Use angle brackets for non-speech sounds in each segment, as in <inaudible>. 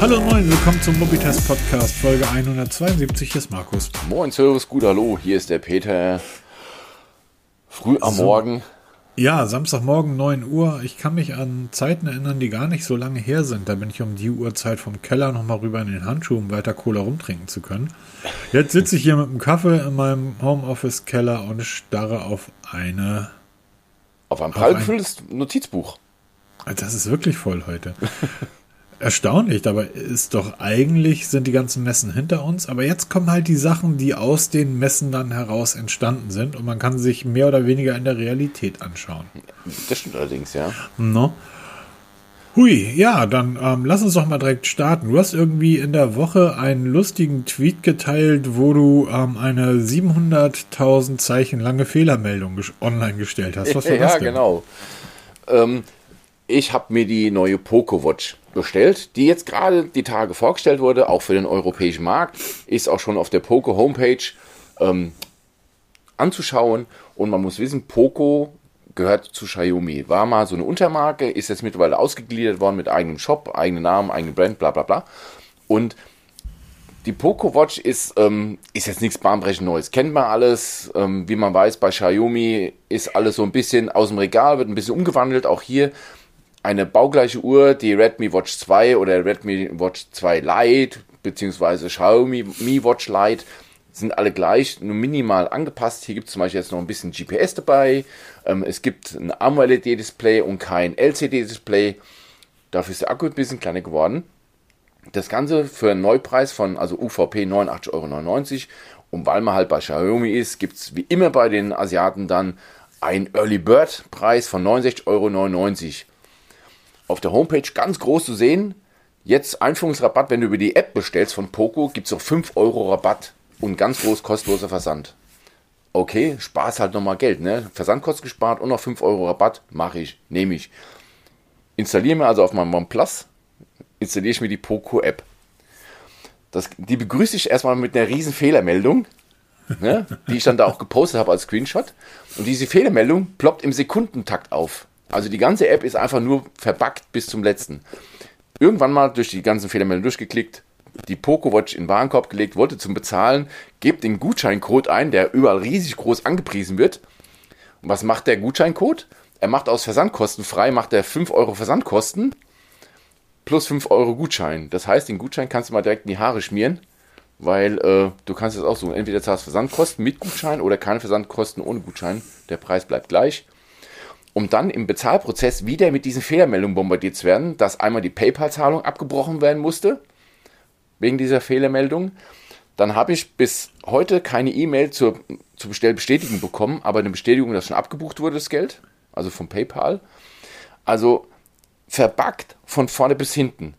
Hallo und moin, willkommen zum Mobitest Podcast, Folge 172. Hier ist Markus. Moin, Servus, gut, hallo, hier ist der Peter. Früh am So. Morgen. Ja, Samstagmorgen 9 Uhr. Ich kann mich an Zeiten erinnern, die gar nicht so lange her sind. Da bin ich um die Uhrzeit vom Keller nochmal rüber in den Handschuh, um weiter Cola rumtrinken zu können. Jetzt sitze ich hier mit einem Kaffee in meinem Homeoffice-Keller und starre auf eine. Auf Auf prall ein- gefülltes Notizbuch. Das ist wirklich voll heute. Erstaunlich, dabei ist doch eigentlich sind die ganzen Messen hinter uns, aber jetzt kommen halt die Sachen, die aus den Messen dann heraus entstanden sind und man kann sich mehr oder weniger in der Realität anschauen. Das stimmt allerdings, ja. No? Hui, ja, dann ähm, lass uns doch mal direkt starten. Du hast irgendwie in der Woche einen lustigen Tweet geteilt, wo du ähm, eine 700.000 Zeichen lange Fehlermeldung ges- online gestellt hast. Was war <laughs> ja, das denn? genau. Ähm, ich habe mir die neue Poco Watch bestellt, die jetzt gerade die Tage vorgestellt wurde, auch für den europäischen Markt. Ist auch schon auf der Poco Homepage ähm, anzuschauen. Und man muss wissen, Poco gehört zu Xiaomi. War mal so eine Untermarke, ist jetzt mittlerweile ausgegliedert worden mit eigenem Shop, eigenen Namen, eigenen Brand, bla bla bla. Und die Poco Watch ist, ähm, ist jetzt nichts bahnbrechend Neues. Kennt man alles. Ähm, wie man weiß, bei Xiaomi ist alles so ein bisschen aus dem Regal, wird ein bisschen umgewandelt. Auch hier eine baugleiche Uhr, die Redmi Watch 2 oder Redmi Watch 2 Lite, beziehungsweise Xiaomi Mi Watch Lite, sind alle gleich, nur minimal angepasst. Hier gibt es zum Beispiel jetzt noch ein bisschen GPS dabei. Ähm, es gibt ein AMOLED-Display und kein LCD-Display. Dafür ist der Akku ein bisschen kleiner geworden. Das Ganze für einen Neupreis von, also UVP 89,99 Euro. Und weil man halt bei Xiaomi ist, gibt es wie immer bei den Asiaten dann einen Early Bird Preis von 69,99 Euro. Auf der Homepage ganz groß zu sehen, jetzt Einführungsrabatt, wenn du über die App bestellst von Poco, gibt es noch 5 Euro Rabatt und ganz groß kostenloser Versand. Okay, Spaß halt nochmal Geld, ne? Versandkosten gespart und noch 5 Euro Rabatt, mache ich, nehme ich. Installiere mir also auf meinem OnePlus installiere ich mir die Poco-App. Das, die begrüße ich erstmal mit einer riesen Fehlermeldung, ne, die ich dann da auch gepostet habe als Screenshot. Und diese Fehlermeldung ploppt im Sekundentakt auf. Also die ganze App ist einfach nur verbuggt bis zum letzten. Irgendwann mal durch die ganzen Fehlermeldungen durchgeklickt, die Poco Watch in den Warenkorb gelegt, wollte zum Bezahlen, gebt den Gutscheincode ein, der überall riesig groß angepriesen wird. Und was macht der Gutscheincode? Er macht aus Versandkosten frei, macht er 5 Euro Versandkosten plus 5 Euro Gutschein. Das heißt, den Gutschein kannst du mal direkt in die Haare schmieren, weil äh, du kannst es auch so, entweder zahlst Versandkosten mit Gutschein oder keine Versandkosten ohne Gutschein. Der Preis bleibt gleich. Um dann im Bezahlprozess wieder mit diesen Fehlermeldungen bombardiert zu werden, dass einmal die PayPal-Zahlung abgebrochen werden musste, wegen dieser Fehlermeldung. Dann habe ich bis heute keine E-Mail zur, zur Bestellbestätigung bekommen, aber eine Bestätigung, dass schon abgebucht wurde, das Geld, also vom PayPal. Also verbuggt von vorne bis hinten.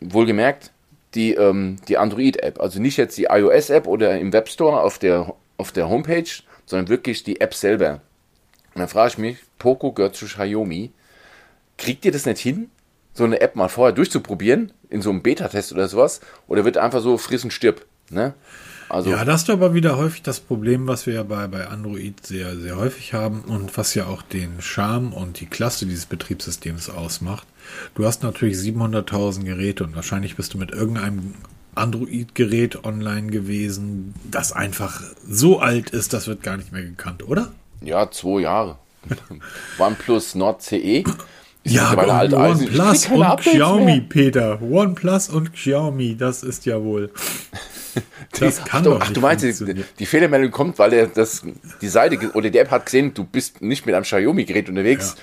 Wohlgemerkt, die, ähm, die Android-App, also nicht jetzt die iOS-App oder im Webstore auf der, auf der Homepage, sondern wirklich die App selber. Und dann frage ich mich, Poco gehört zu Xiaomi. Kriegt ihr das nicht hin, so eine App mal vorher durchzuprobieren, in so einem Beta-Test oder sowas? Oder wird einfach so friss und stirb? Ne? Also, Ja, das ist aber wieder häufig das Problem, was wir ja bei, bei Android sehr, sehr häufig haben und was ja auch den Charme und die Klasse dieses Betriebssystems ausmacht. Du hast natürlich 700.000 Geräte und wahrscheinlich bist du mit irgendeinem Android-Gerät online gewesen, das einfach so alt ist, das wird gar nicht mehr gekannt, oder? Ja, zwei Jahre. <laughs> OnePlus Nord CE. Ist Ja, krieg OnePlus und Updates Xiaomi, mehr. Peter. OnePlus und Xiaomi, das ist ja wohl. <laughs> Das kann ach, du, doch ach, nicht du meinst, die, die Fehlermeldung kommt, weil er das, die Seite oder die App hat gesehen, du bist nicht mit einem Xiaomi-Gerät unterwegs.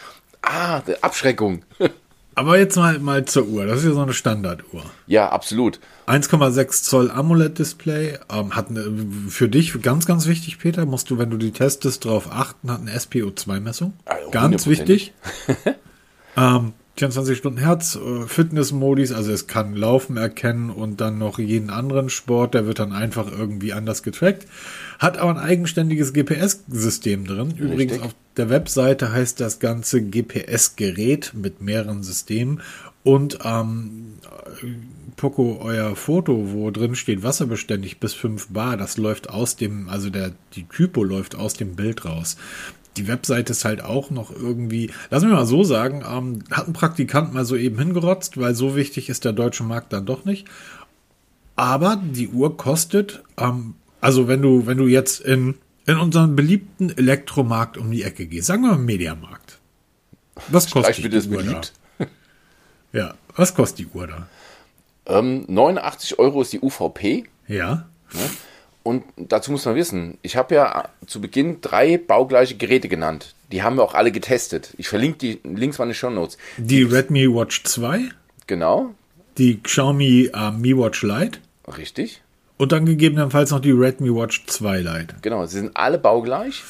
Ah, die Abschreckung. <laughs> Aber jetzt mal, mal zur Uhr. Das ist ja so eine Standarduhr. ja, absolut. 1,6 Zoll AMOLED-Display. Ähm, hat eine, für dich ganz, ganz wichtig, Peter, musst du, wenn du die testest, darauf achten, hat eine SPO2-Messung. Also ganz wichtig. <laughs> ähm, 24 Stunden Herz, äh, Fitness-Modis, also es kann Laufen erkennen und dann noch jeden anderen Sport, der wird dann einfach irgendwie anders getrackt. Hat aber ein eigenständiges GPS-System drin. Übrigens Richtig. auf der Webseite heißt das ganze GPS-Gerät mit mehreren Systemen und ähm, Poco, euer Foto, wo drin steht wasserbeständig bis 5 Bar, das läuft aus dem, also der, die Typo läuft aus dem Bild raus. Die Webseite ist halt auch noch irgendwie, lass mich mal so sagen, ähm, hat ein Praktikant mal so eben hingerotzt, weil so wichtig ist der deutsche Markt dann doch nicht. Aber die Uhr kostet, ähm, also wenn du, wenn du jetzt in, in unseren beliebten Elektromarkt um die Ecke gehst, sagen wir mal Mediamarkt. Was kostet Streich bitte die das Uhr beliebt. da? <laughs> Ja, was kostet die Uhr da? Ähm, 89 Euro ist die UVP. Ja. Und dazu muss man wissen, ich habe ja zu Beginn drei baugleiche Geräte genannt. Die haben wir auch alle getestet. Ich verlinke die Links mal in den Show Notes. Die Redmi Watch 2, Genau, die Xiaomi äh, Mi Watch Lite richtig. und dann gegebenenfalls noch die Redmi Watch 2 Lite. Genau, sie sind alle baugleich.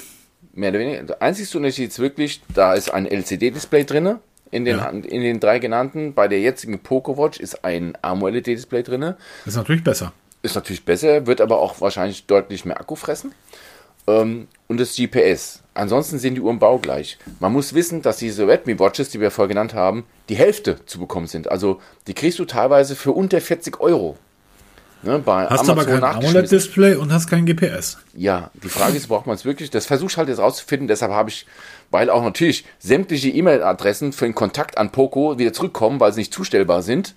Mehr oder weniger. Der einzige Unterschied ist wirklich, da ist ein LCD-Display drin. In den, Ja. in den drei genannten. Bei der jetzigen Poco Watch ist ein AMOLED-Display drin. Ist natürlich besser. Ist natürlich besser, wird aber auch wahrscheinlich deutlich mehr Akku fressen. Ähm, und das GPS. Ansonsten sind die Uhren baugleich. Man muss wissen, dass diese Redmi Watches, die wir vorher genannt haben, die Hälfte zu bekommen sind. Also die kriegst du teilweise für unter 40 Euro. Ne, bei Hast aber kein. AMOLED-Display und hast kein GPS. Ja, die Frage ist, braucht man es wirklich? Das versuche ich halt jetzt rauszufinden. Deshalb habe ich, weil auch natürlich sämtliche E-Mail-Adressen für den Kontakt an Poco wieder zurückkommen, weil sie nicht zustellbar sind.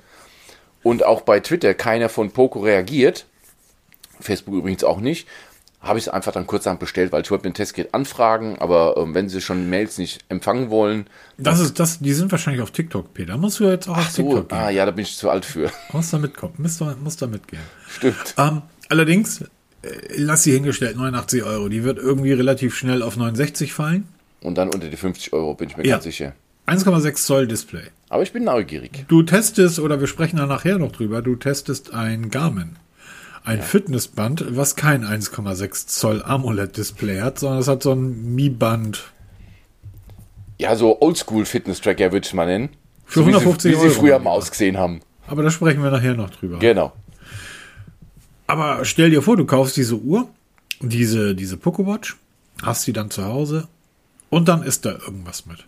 Und auch bei Twitter keiner von Poco reagiert. Facebook übrigens auch nicht. Habe ich es einfach dann kurzerhand bestellt, weil ich wollte mir ein Testgerät anfragen. Aber ähm, wenn sie schon Mails nicht empfangen wollen, Das ist das, die sind wahrscheinlich auf TikTok, Peter. Musst du jetzt auch auf so, TikTok gehen. ah ja, da bin ich zu alt für. <laughs> Musst da mitkommen. Musst da, musst da mitgehen. Stimmt. Ähm, allerdings, äh, lass sie hingestellt, 89 Euro. Die wird irgendwie relativ schnell auf 69 fallen. Und dann unter die 50 Euro, bin ich mir Ja. ganz sicher. 1,6 Zoll Display. Aber ich bin neugierig. Du testest, oder wir sprechen da nachher noch drüber, du testest ein Garmin. Ein Fitnessband, was kein 1,6 Zoll AMOLED-Display hat, sondern es hat so ein Mi-Band. Ja, so Oldschool-Fitness-Tracker würde ich mal nennen. Für so wie sie- 150 Wie sie früher mal ausgesehen haben. Aber da sprechen wir nachher noch drüber. Genau. Aber stell dir vor, du kaufst diese Uhr, diese, diese Pokewatch, hast sie dann zu Hause und dann ist da irgendwas mit.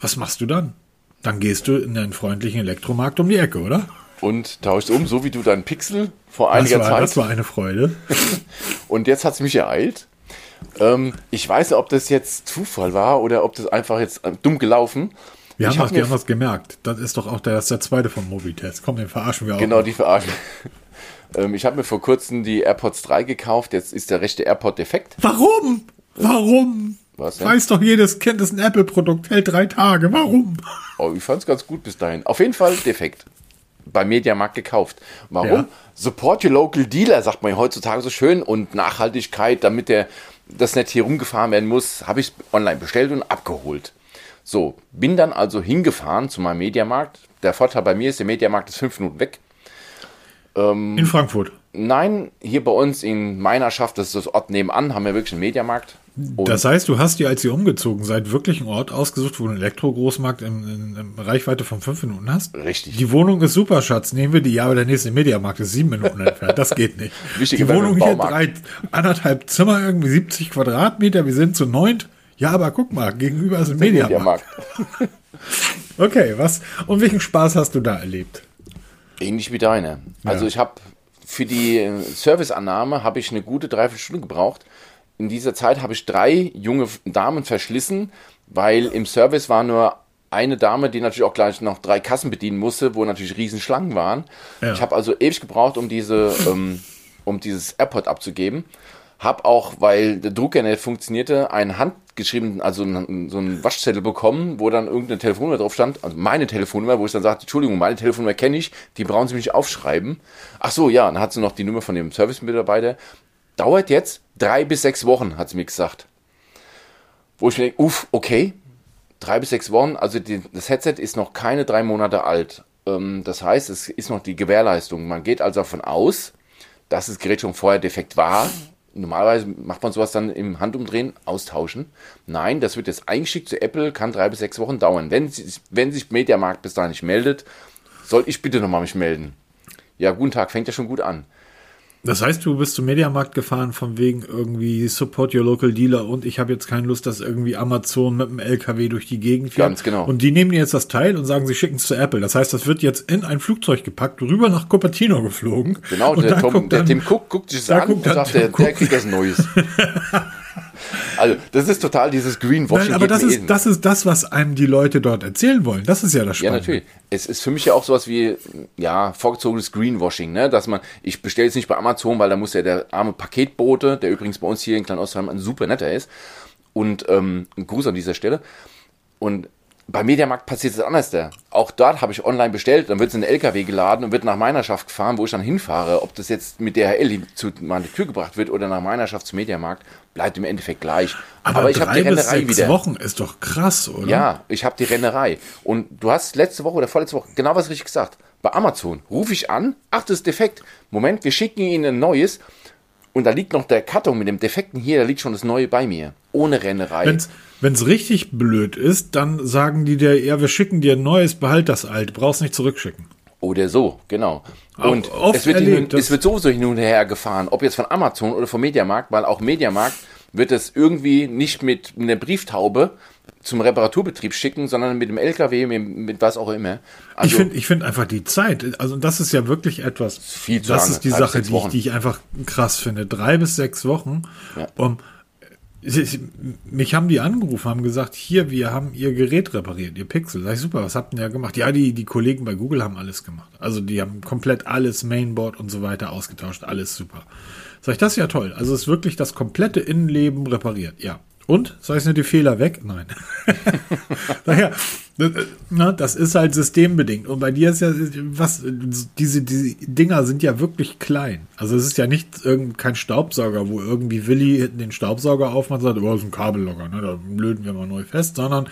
Was machst du dann? Dann gehst du in den freundlichen Elektromarkt um die Ecke, oder? Und tauscht um, so wie du deinen Pixel vor Das einiger war, Zeit. das war eine Freude. <laughs> Und jetzt hat es mich ereilt. Ähm, ich weiß nicht, ob das jetzt Zufall war oder ob das einfach jetzt äh, dumm gelaufen. Wir ich haben, hab das, wir haben das gemerkt. Das ist doch auch der, das der zweite vom Mobitest. Komm, den verarschen wir auch. Genau, die verarschen. <laughs> ähm, ich habe mir vor kurzem die AirPods 3 gekauft. Jetzt ist der rechte AirPod defekt. Warum? Warum? Was denn? Weiß doch jedes Kind, das ist ein Apple-Produkt, hält drei Tage. Warum? Oh, ich fand es ganz gut bis dahin. Auf jeden Fall defekt. Bei Mediamarkt gekauft. Warum? Ja. Support your local dealer, sagt man ja heutzutage so schön. Und Nachhaltigkeit, damit der das nicht hier rumgefahren werden muss, habe ich online bestellt und abgeholt. So, bin dann also hingefahren zu meinem Mediamarkt. Der Vorteil bei mir ist, der Mediamarkt ist fünf Minuten weg. In Frankfurt. Nein, hier bei uns in meiner Schaft, das ist das Ort nebenan, haben wir wirklich einen Mediamarkt. Und Das heißt, du hast dir, als ihr umgezogen seid, wirklich einen Ort ausgesucht, wo du einen Elektro-Großmarkt in, in, in Reichweite von fünf Minuten hast? Richtig. Die Wohnung ist super, Schatz. Nehmen wir die, ja, aber der nächste Mediamarkt ist sieben Minuten <laughs> entfernt. Das geht nicht. Wichtiger die Wohnung hier drei, anderthalb Zimmer, irgendwie 70 Quadratmeter. Wir sind zu neunt. Ja, aber guck mal, gegenüber ist ein Mediamarkt. Mediamarkt. <laughs> Okay, was, und welchen Spaß hast du da erlebt? Ähnlich wie deine. Also Ja. ich habe für die äh, Serviceannahme habe ich eine gute Dreiviertelstunde gebraucht. In dieser Zeit habe ich drei junge Damen verschlissen, weil im Service war nur eine Dame, die natürlich auch gleich noch drei Kassen bedienen musste, wo natürlich riesen Schlangen waren. Ja. Ich habe also ewig gebraucht, um diese, ähm, um dieses AirPod abzugeben. Hab auch, weil der Drucker nicht funktionierte, einen handgeschriebenen, also einen, so einen Waschzettel bekommen, wo dann irgendeine Telefonnummer drauf stand, also meine Telefonnummer, wo ich dann sagte, Entschuldigung, meine Telefonnummer kenne ich, die brauchen Sie mir nicht aufschreiben. Ach so, ja, dann hat sie noch die Nummer von dem Service-Mitarbeiter. Dauert jetzt drei bis sechs Wochen, hat sie mir gesagt. Wo ich mir denke, uff, okay, drei bis sechs Wochen, also die, das Headset ist noch keine drei Monate alt. Ähm, das heißt, es ist noch die Gewährleistung. Man geht also davon aus, dass das Gerät schon vorher defekt war. Normalerweise macht man sowas dann im Handumdrehen, austauschen. Nein, das wird jetzt eingeschickt zu Apple, kann drei bis sechs Wochen dauern. Wenn, wenn sich Mediamarkt bis dahin nicht meldet, soll ich bitte nochmal mich melden. Ja, guten Tag, fängt ja schon gut an. Das heißt, du bist zum Mediamarkt gefahren von wegen irgendwie Support Your Local Dealer und ich habe jetzt keine Lust, dass irgendwie Amazon mit dem LKW durch die Gegend fährt. Ganz genau. Und die nehmen dir jetzt das Teil und sagen, sie schicken es zu Apple. Das heißt, das wird jetzt in ein Flugzeug gepackt, rüber nach Cupertino geflogen. Genau, und der, Tom, guckt der dann- Tim Cook guckt sich das da an guckt und sagt, der, der kriegt das Neues. <laughs> Also, das ist total dieses Greenwashing. Nein, aber das ist, das ist das, was einem die Leute dort erzählen wollen. Das ist ja das Spannende. Ja, natürlich. Es ist für mich ja auch sowas wie, ja, vorgezogenes Greenwashing, ne? Dass man, ich bestelle es nicht bei Amazon, weil da muss ja der arme Paketbote, der übrigens bei uns hier in Klein-Ostheim ein super netter ist. Und ähm, ein Gruß an dieser Stelle. Und bei Mediamarkt passiert es anders. Da. Auch dort habe ich online bestellt, dann wird es in den LKW geladen und wird nach Meinerschaft gefahren, wo ich dann hinfahre. Ob das jetzt mit DHL zu meiner Tür gebracht wird oder nach Meinerschaft zum Mediamarkt, bleibt im Endeffekt gleich. Aber, Aber ich habe die Rennerei wieder. Wochen ist doch krass, oder? Ja, ich habe die Rennerei. Und du hast letzte Woche oder vorletzte Woche genau was richtig gesagt. Bei Amazon rufe ich an, ach, das ist defekt. Moment, wir schicken Ihnen ein neues. Und da liegt noch der Karton mit dem Defekten hier, da liegt schon das Neue bei mir. Ohne Rennerei. Wenn's wenn es richtig blöd ist, dann sagen die dir, ja, wir schicken dir ein neues, behalt das alt, brauchst nicht zurückschicken. Oder so, genau. Und es wird, erlebt, hin, es wird sowieso hin und her gefahren, ob jetzt von Amazon oder vom Mediamarkt, weil auch Mediamarkt wird es irgendwie nicht mit einer Brieftaube zum Reparaturbetrieb schicken, sondern mit dem LKW, mit, mit was auch immer. Also, ich finde ich finde einfach die Zeit, also das ist ja wirklich etwas, viel zu das lange, ist die Sache, die ich, die ich einfach krass finde. Drei bis sechs Wochen, ja. um mich haben die angerufen, haben gesagt, hier, wir haben ihr Gerät repariert, ihr Pixel. Sag ich, super, was habt ihr ja gemacht? Ja, die, die Kollegen bei Google haben alles gemacht. Also die haben komplett alles, Mainboard und so weiter ausgetauscht, alles super. Sag ich, das ist ja toll. Also ist wirklich das komplette Innenleben repariert. Ja. Und? Sag ich, sind die Fehler weg? Nein. <laughs> Daher, na, das ist halt systembedingt. Und bei dir ist ja, was, diese, diese Dinger sind ja wirklich klein. Also es ist ja nicht irgend, kein Staubsauger, wo irgendwie Willi den Staubsauger aufmacht und sagt, oh, das ist ein Kabellocker, ne, da löten wir mal neu fest, sondern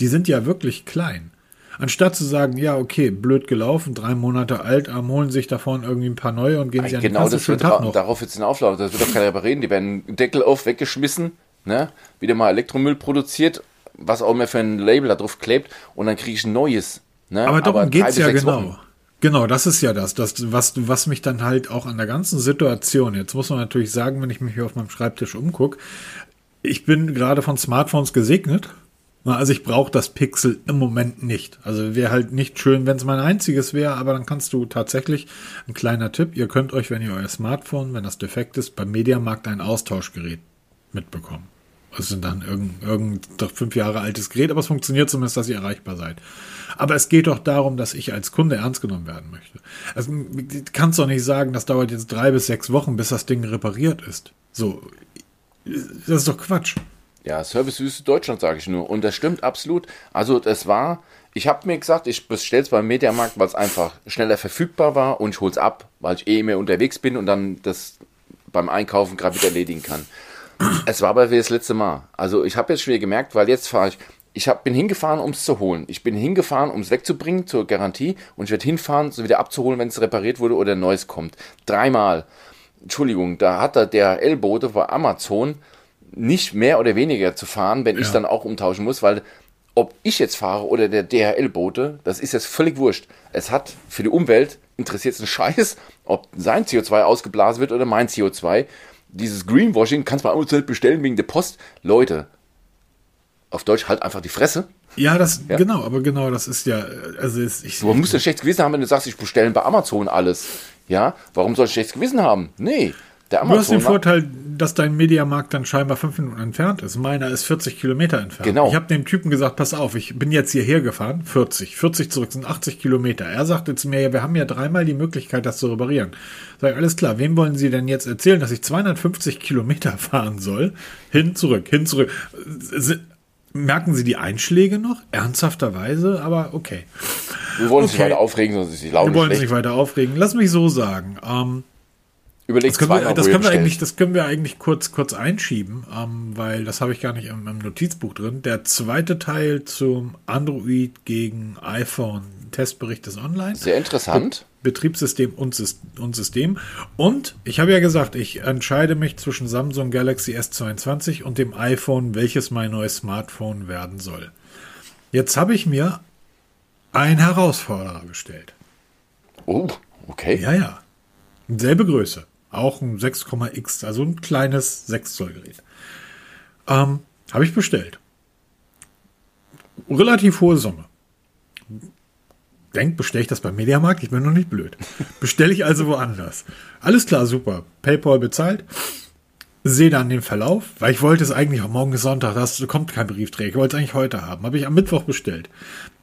die sind ja wirklich klein. Anstatt zu sagen, ja, okay, blöd gelaufen, drei Monate alt, am holen sich davon irgendwie ein paar neue und gehen sie an die Genau, das wird darauf jetzt den Auflauf, das wird doch keiner reden. Die werden Deckel auf, weggeschmissen, ne? wieder mal Elektromüll produziert was auch immer für ein Label da drauf klebt und dann kriege ich ein neues. Ne? Aber darum geht es ja genau. Wochen. Genau, das ist ja das, das was, was mich dann halt auch an der ganzen Situation, jetzt muss man natürlich sagen, wenn ich mich hier auf meinem Schreibtisch umgucke, ich bin gerade von Smartphones gesegnet. Also ich brauche das Pixel im Moment nicht. Also wäre halt nicht schön, wenn es mein einziges wäre, aber dann kannst du tatsächlich, ein kleiner Tipp, ihr könnt euch, wenn ihr euer Smartphone, wenn das defekt ist, beim Mediamarkt ein Austauschgerät mitbekommen. Es sind dann irgendein, irgendein fünf Jahre altes Gerät, aber es funktioniert zumindest, dass ihr erreichbar seid. Aber es geht doch darum, dass ich als Kunde ernst genommen werden möchte. Also, kannst doch nicht sagen, das dauert jetzt drei bis sechs Wochen, bis das Ding repariert ist. So, das ist doch Quatsch. Ja, Service Süße Deutschland, sage ich nur. Und das stimmt absolut. Also, das war, ich habe mir gesagt, ich bestelle es beim Mediamarkt, weil es einfach schneller verfügbar war und ich hole es ab, weil ich eh mehr unterwegs bin und dann das beim Einkaufen gerade wieder erledigen kann. Es war aber wie das letzte Mal. Also ich habe jetzt schon wieder gemerkt, weil jetzt fahre ich, ich hab, bin hingefahren, um es zu holen. Ich bin hingefahren, um es wegzubringen zur Garantie und ich werde hinfahren, es wieder abzuholen, wenn es repariert wurde oder neues kommt. Dreimal. Entschuldigung, da hat der DHL-Bote bei Amazon nicht mehr oder weniger zu fahren, wenn ja. ich dann auch umtauschen muss, weil ob ich jetzt fahre oder der DHL-Bote, das ist jetzt völlig wurscht. Es hat für die Umwelt interessiert es einen Scheiß, ob sein CO2 ausgeblasen wird oder mein CO2 dieses Greenwashing, kannst du bei Amazon bestellen wegen der Post. Leute, auf Deutsch halt einfach die Fresse. Ja, das, ja? genau, aber genau, das ist ja, also ist, ich. Du musst ein schlechtes Gewissen haben, wenn du sagst, ich bestelle bei Amazon alles. Ja, warum soll ich schlechtes Gewissen haben? Nee, der Amazon, du hast den Vorteil, dass dein Mediamarkt dann scheinbar fünf Minuten entfernt ist. Meiner ist 40 Kilometer entfernt. Genau. Ich habe dem Typen gesagt, pass auf, ich bin jetzt hierher gefahren, 40, 40 zurück sind 80 Kilometer. Er sagte zu mir, ja, wir haben ja dreimal die Möglichkeit, das zu reparieren. Sag ich, alles klar, wem wollen Sie denn jetzt erzählen, dass ich 250 Kilometer <laughs> fahren soll? Hin, zurück, hin, zurück. Merken Sie die Einschläge noch? Ernsthafterweise, aber okay. Wir wollen okay. uns nicht weiter aufregen, sonst ist die Laune Wir wollen uns nicht weiter aufregen. Lass mich so sagen. Ähm, Überlegt das können, wir, das können wir eigentlich, das können wir eigentlich kurz, kurz einschieben, ähm, weil das habe ich gar nicht im, im, Notizbuch drin. Der zweite Teil zum Android gegen iPhone Testbericht ist online. Sehr interessant. Betriebssystem und, und System. Und ich habe ja gesagt, ich entscheide mich zwischen Samsung Galaxy S22 und dem iPhone, welches mein neues Smartphone werden soll. Jetzt habe ich mir einen Herausforderer gestellt. Oh, okay. Ja, ja. Selbe Größe. Auch ein 6,x, also ein kleines 6 Zoll Gerät. Ähm, Habe ich bestellt. Relativ hohe Summe. Denkt, bestelle ich das beim Mediamarkt? Ich bin noch nicht blöd. Bestelle ich also woanders. Alles klar, super. PayPal bezahlt. sehe dann den Verlauf, weil ich wollte es eigentlich, auch morgen ist Sonntag, das kommt kein Briefträger, ich wollte es eigentlich heute haben, habe ich am Mittwoch bestellt.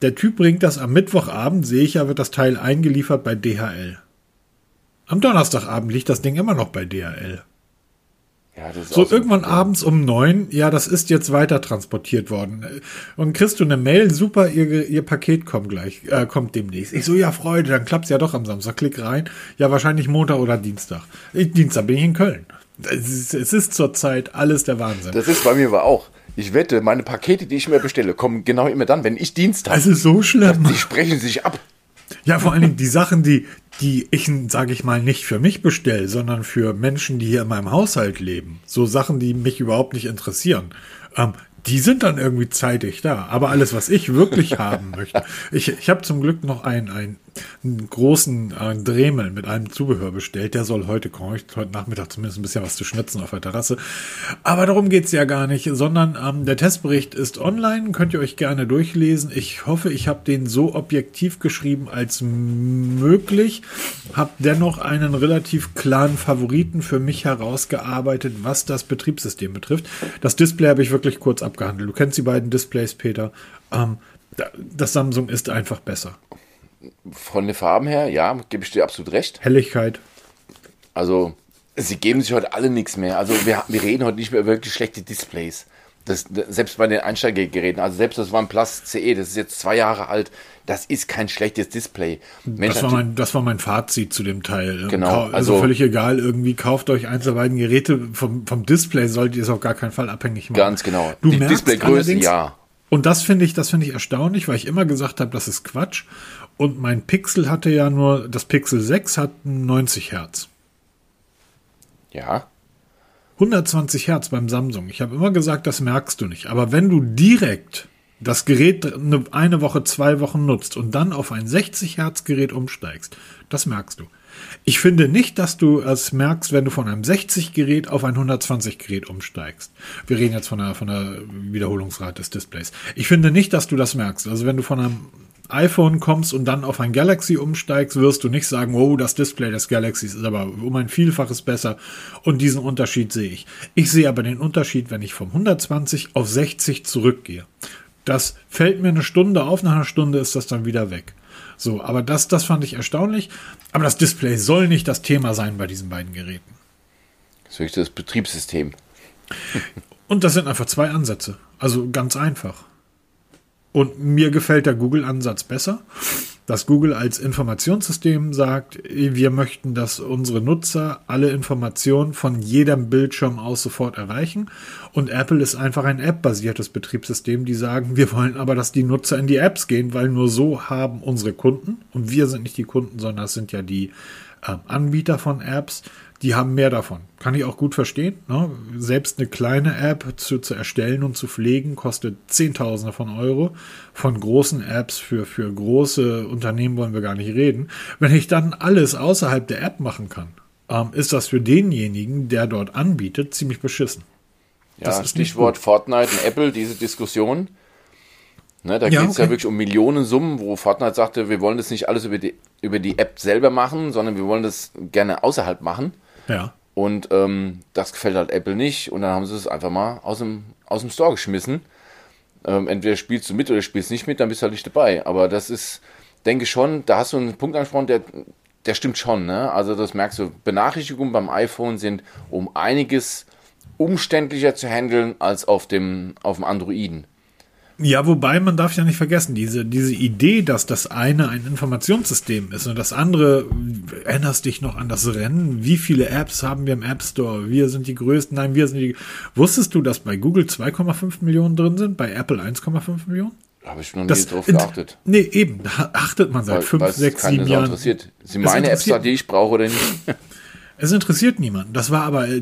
Der Typ bringt das am Mittwochabend, sehe ich ja, wird das Teil eingeliefert bei DHL. Am Donnerstagabend liegt das Ding immer noch bei DHL. Ja, so irgendwann abends um neun, ja, das ist jetzt weiter transportiert worden. Und kriegst du eine Mail, super, ihr, ihr Paket kommt gleich, äh, kommt demnächst. Ich so, ja, Freude, dann klappt's ja doch am Samstag. Klick rein. Ja, wahrscheinlich Montag oder Dienstag. Ich, Dienstag bin ich in Köln. Es ist, es ist zurzeit alles der Wahnsinn. Das ist bei mir aber auch. Ich wette, meine Pakete, die ich mir bestelle, kommen genau immer dann, wenn ich Dienst habe. Es ist so schlimm. Die sprechen sich ab. Ja, vor allen Dingen die Sachen, die, die ich, sage ich mal, nicht für mich bestelle, sondern für Menschen, die hier in meinem Haushalt leben. So Sachen, die mich überhaupt nicht interessieren. Ähm, die sind dann irgendwie zeitig da. Aber alles, was ich wirklich <laughs> haben möchte. Ich, ich habe zum Glück noch ein, ein einen großen äh, Dremel mit einem Zubehör bestellt. Der soll heute kommen. Ich heute Nachmittag zumindest ein bisschen was zu schnitzen auf der Terrasse. Aber darum geht's ja gar nicht, sondern ähm, der Testbericht ist online. Könnt ihr euch gerne durchlesen. Ich hoffe, ich habe den so objektiv geschrieben als möglich. Hab dennoch einen relativ klaren Favoriten für mich herausgearbeitet, was das Betriebssystem betrifft. Das Display habe ich wirklich kurz abgehandelt. Du kennst die beiden Displays, Peter. Ähm, das Samsung ist einfach besser. Von den Farben her, ja, gebe ich dir absolut recht. Helligkeit. Also, sie geben sich heute alle nichts mehr. Also, wir, wir reden heute nicht mehr über wirklich schlechte Displays. Das, selbst bei den Einsteigergeräten, also selbst das OnePlus CE, das ist jetzt zwei Jahre alt, das ist kein schlechtes Display. Mensch, das, war mein, das war mein Fazit zu dem Teil. Genau. Also, also völlig egal, irgendwie kauft euch eins der beiden Geräte. Vom, vom Display solltet ihr es auf gar keinen Fall abhängig machen. Ganz genau. Du Die Displaygröße, ja. Und das finde ich, das finde ich erstaunlich, weil ich immer gesagt habe, das ist Quatsch. Und mein Pixel hatte ja nur, das Pixel 6 hat 90 Hertz. Ja. 120 Hertz beim Samsung. Ich habe immer gesagt, das merkst du nicht. Aber wenn du direkt das Gerät eine, Woche, zwei Wochen nutzt und dann auf ein 60 Hertz Gerät umsteigst, das merkst du. Ich finde nicht, dass du es merkst, wenn du von einem 60 Gerät auf ein 120 Gerät umsteigst. Wir reden jetzt von der, von der Wiederholungsrate des Displays. Ich finde nicht, dass du das merkst. Also wenn du von einem iPhone kommst und dann auf ein Galaxy umsteigst, wirst du nicht sagen, oh, das Display des Galaxies ist aber um ein Vielfaches besser. Und diesen Unterschied sehe ich. Ich sehe aber den Unterschied, wenn ich vom 120 auf 60 zurückgehe. Das fällt mir eine Stunde auf, nach einer Stunde ist das dann wieder weg. So, aber das, das fand ich erstaunlich. Aber das Display soll nicht das Thema sein bei diesen beiden Geräten. Das ist das Betriebssystem. Und das sind einfach zwei Ansätze. Also ganz einfach. Und mir gefällt der Google-Ansatz besser, dass Google als Informationssystem sagt, wir möchten, dass unsere Nutzer alle Informationen von jedem Bildschirm aus sofort erreichen. Und Apple ist einfach ein App-basiertes Betriebssystem, die sagen, wir wollen aber, dass die Nutzer in die Apps gehen, weil nur so haben unsere Kunden, und wir sind nicht die Kunden, sondern es sind ja die äh, Anbieter von Apps, die haben mehr davon. Kann ich auch gut verstehen. Ne? Selbst eine kleine App zu, zu erstellen und zu pflegen kostet Zehntausende von Euro. Von großen Apps für, für große Unternehmen wollen wir gar nicht reden. Wenn ich dann alles außerhalb der App machen kann, ähm, ist das für denjenigen, der dort anbietet, ziemlich beschissen. Ja, Stichwort Fortnite und Apple, diese Diskussion. Ne, da ja, geht es okay. ja wirklich um Millionensummen, wo Fortnite sagte, wir wollen das nicht alles über die, über die App selber machen, sondern wir wollen das gerne außerhalb machen. Ja. Und ähm, das gefällt halt Apple nicht. Und dann haben sie es einfach mal aus dem, aus dem Store geschmissen. Ähm, entweder spielst du mit oder spielst nicht mit, dann bist du halt nicht dabei. Aber das ist, denke ich schon, da hast du einen Punkt angesprochen, der, der stimmt schon. Ne? Also das merkst du, Benachrichtigungen beim iPhone sind um einiges umständlicher zu handeln als auf dem, auf dem Androiden. Ja, wobei man darf ja nicht vergessen, diese, diese Idee, dass das eine ein Informationssystem ist und das andere, erinnerst dich noch an das Rennen? Wie viele Apps haben wir im App Store? Wir sind die größten, nein, wir sind die. Wusstest du, dass bei Google 2,5 Millionen drin sind, bei Apple 1,5 Millionen? Habe ich noch nie das, drauf geachtet. Nee, eben, da achtet man seit 5, 6, 7 Jahren. interessiert. Sind meine Apps da, die ich brauche oder nicht? <laughs> es interessiert niemanden. Das war aber, äh,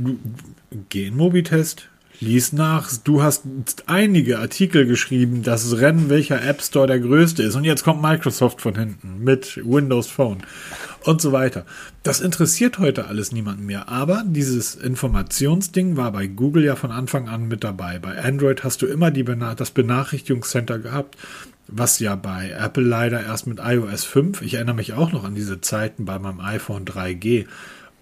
geh in Mobitest, Lies nach. Du hast einige Artikel geschrieben, das Rennen, welcher App Store der größte ist. Und jetzt kommt Microsoft von hinten mit Windows Phone und so weiter. Das interessiert heute alles niemanden mehr. Aber dieses Informationsding war bei Google ja von Anfang an mit dabei. Bei Android hast du immer die Bena das Benachrichtigungscenter gehabt, was ja bei Apple leider erst mit iOS 5, ich erinnere mich auch noch an diese Zeiten bei meinem iPhone 3G,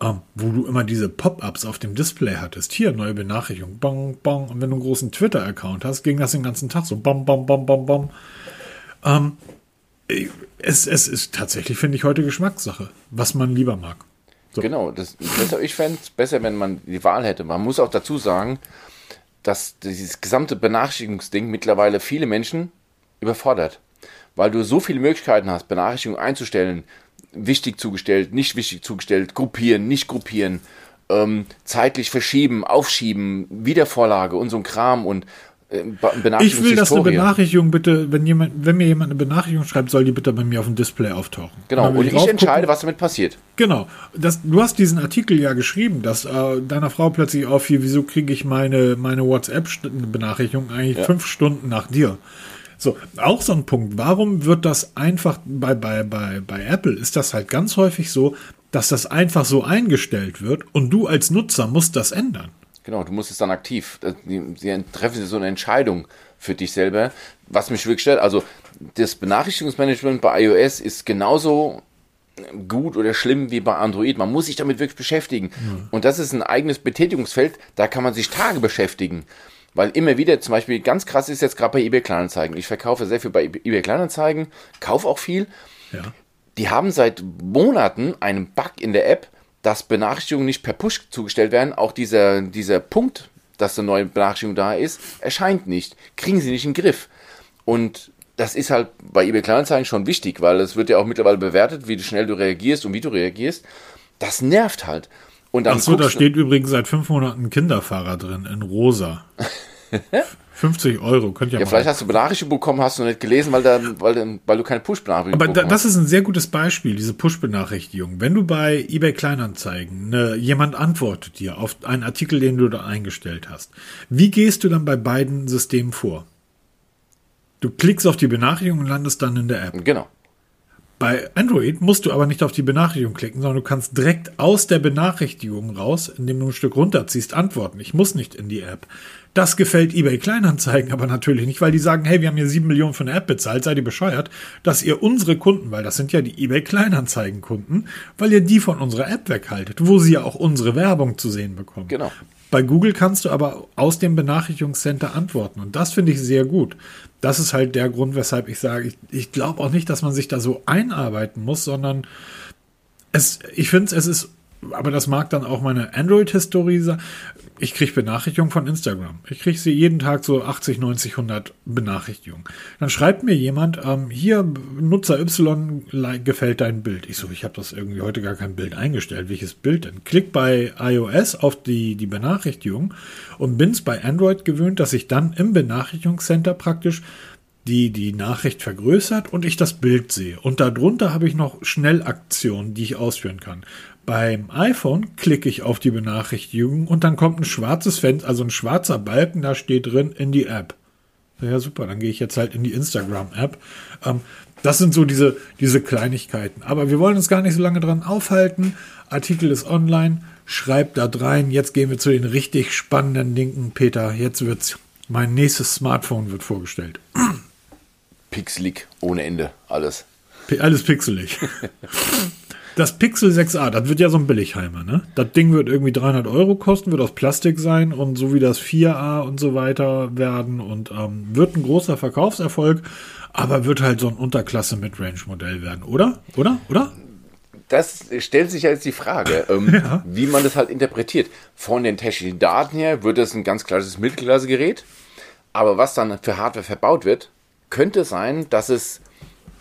ähm, wo du immer diese Pop-ups auf dem Display hattest. Hier, neue Benachrichtigung, bong, bong. Und wenn du einen großen Twitter-Account hast, ging das den ganzen Tag so bom, bom, bom, bom, bom. Ähm, es, es ist tatsächlich, finde ich, heute Geschmackssache, was man lieber mag. So. Genau, das, besser, ich fände es besser, wenn man die Wahl hätte. Man muss auch dazu sagen, dass dieses gesamte Benachrichtigungsding mittlerweile viele Menschen überfordert. Weil du so viele Möglichkeiten hast, Benachrichtigungen einzustellen, wichtig zugestellt, nicht wichtig zugestellt, gruppieren, nicht gruppieren, ähm, zeitlich verschieben, aufschieben, Wiedervorlage und so ein Kram und äh, ich will, dass eine Benachrichtigung bitte, wenn jemand, wenn mir jemand eine Benachrichtigung schreibt, soll die bitte bei mir auf dem Display auftauchen. Genau, und ich, ich entscheide, was damit passiert. Genau. Das, du hast diesen Artikel ja geschrieben, dass äh, deiner Frau plötzlich auffiel, wieso kriege ich meine, meine WhatsApp-Benachrichtigung eigentlich ja. fünf Stunden nach dir? So, auch so ein Punkt. Warum wird das einfach bei, bei, bei, bei Apple ist das halt ganz häufig so, dass das einfach so eingestellt wird und du als Nutzer musst das ändern. Genau, du musst es dann aktiv. Äh, sie treffen so eine Entscheidung für dich selber. Was mich wirklich stört, also das Benachrichtigungsmanagement bei iOS ist genauso gut oder schlimm wie bei Android. Man muss sich damit wirklich beschäftigen. Mhm. Und das ist ein eigenes Betätigungsfeld, da kann man sich Tage beschäftigen. Weil immer wieder, zum Beispiel, ganz krass ist jetzt gerade bei eBay Kleinanzeigen. Ich verkaufe sehr viel bei eBay Kleinanzeigen, kaufe auch viel. Ja. Die haben seit Monaten einen Bug in der App, dass Benachrichtigungen nicht per Push zugestellt werden. Auch dieser, dieser Punkt, dass eine neue Benachrichtigung da ist, erscheint nicht. Kriegen sie nicht in den Griff. Und das ist halt bei eBay Kleinanzeigen schon wichtig, weil es wird ja auch mittlerweile bewertet, wie schnell du reagierst und wie du reagierst. Das nervt halt. Und dann Ach so, da steht übrigens seit fünf Monaten Kinderfahrer drin, in rosa. 50 Euro, könnt ihr ja, mal. vielleicht hast du Benachrichtigung bekommen, hast du nicht gelesen, weil, da, weil, weil du keine Push-Benachrichtigung Aber da, das ist ein sehr gutes Beispiel, diese Push-Benachrichtigung. Wenn du bei eBay Kleinanzeigen, ne, jemand antwortet dir auf einen Artikel, den du da eingestellt hast, wie gehst du dann bei beiden Systemen vor? Du klickst auf die Benachrichtigung und landest dann in der App. Genau. Bei Android musst du aber nicht auf die Benachrichtigung klicken, sondern du kannst direkt aus der Benachrichtigung raus, indem du ein Stück runterziehst, antworten. Ich muss nicht in die App. Das gefällt eBay Kleinanzeigen <laughs> aber natürlich nicht, weil die sagen, hey, wir haben hier sieben Millionen für eine App bezahlt, seid ihr bescheuert, dass ihr unsere Kunden, weil das sind ja die eBay Kleinanzeigen Kunden, weil ihr die von unserer App weghaltet, wo sie ja auch unsere Werbung zu sehen bekommen. Genau. Bei Google kannst du aber aus dem Benachrichtigungscenter antworten und das finde ich sehr gut. Das ist halt der Grund, weshalb ich sage, ich, ich glaube auch nicht, dass man sich da so einarbeiten muss, sondern es, ich finde es ist aber das mag dann auch meine Android-Historie sein. Ich kriege Benachrichtigungen von Instagram. Ich kriege sie jeden Tag so 80, 90, 100 Benachrichtigungen. Dann schreibt mir jemand, ähm, hier Nutzer Y gefällt dein Bild. Ich so, ich habe das irgendwie heute gar kein Bild eingestellt. Welches Bild denn? Klick bei iOS auf die, die Benachrichtigung und bin's bei Android gewöhnt, dass ich dann im Benachrichtigungscenter praktisch die die Nachricht vergrößert und ich das Bild sehe. Und darunter habe ich noch Schnellaktionen, die ich ausführen kann. Beim iPhone klicke ich auf die Benachrichtigung und dann kommt ein schwarzes Fenster, also ein schwarzer Balken, da steht drin in die App. Ja, super, dann gehe ich jetzt halt in die Instagram-App. Ähm, das sind so diese, diese Kleinigkeiten. Aber wir wollen uns gar nicht so lange dran aufhalten. Artikel ist online. Schreibt da rein. Jetzt gehen wir zu den richtig spannenden Dingen. Peter, jetzt wird's, mein nächstes Smartphone wird vorgestellt. Pixelig ohne Ende, alles. Alles pixelig. <laughs> Das Pixel 6a, das wird ja so ein Billigheimer, ne? Das Ding wird irgendwie 300 Euro kosten, wird aus Plastik sein und so wie das 4a und so weiter werden und ähm, wird ein großer Verkaufserfolg, aber wird halt so ein Unterklasse-Midrange-Modell werden, oder? Oder? Oder? das stellt sich ja jetzt die Frage, <laughs> ähm, ja. wie man das halt interpretiert. Von den technischen Daten her wird es ein ganz klassisches Mittelklasse-Gerät, aber was dann für Hardware verbaut wird, könnte sein, dass es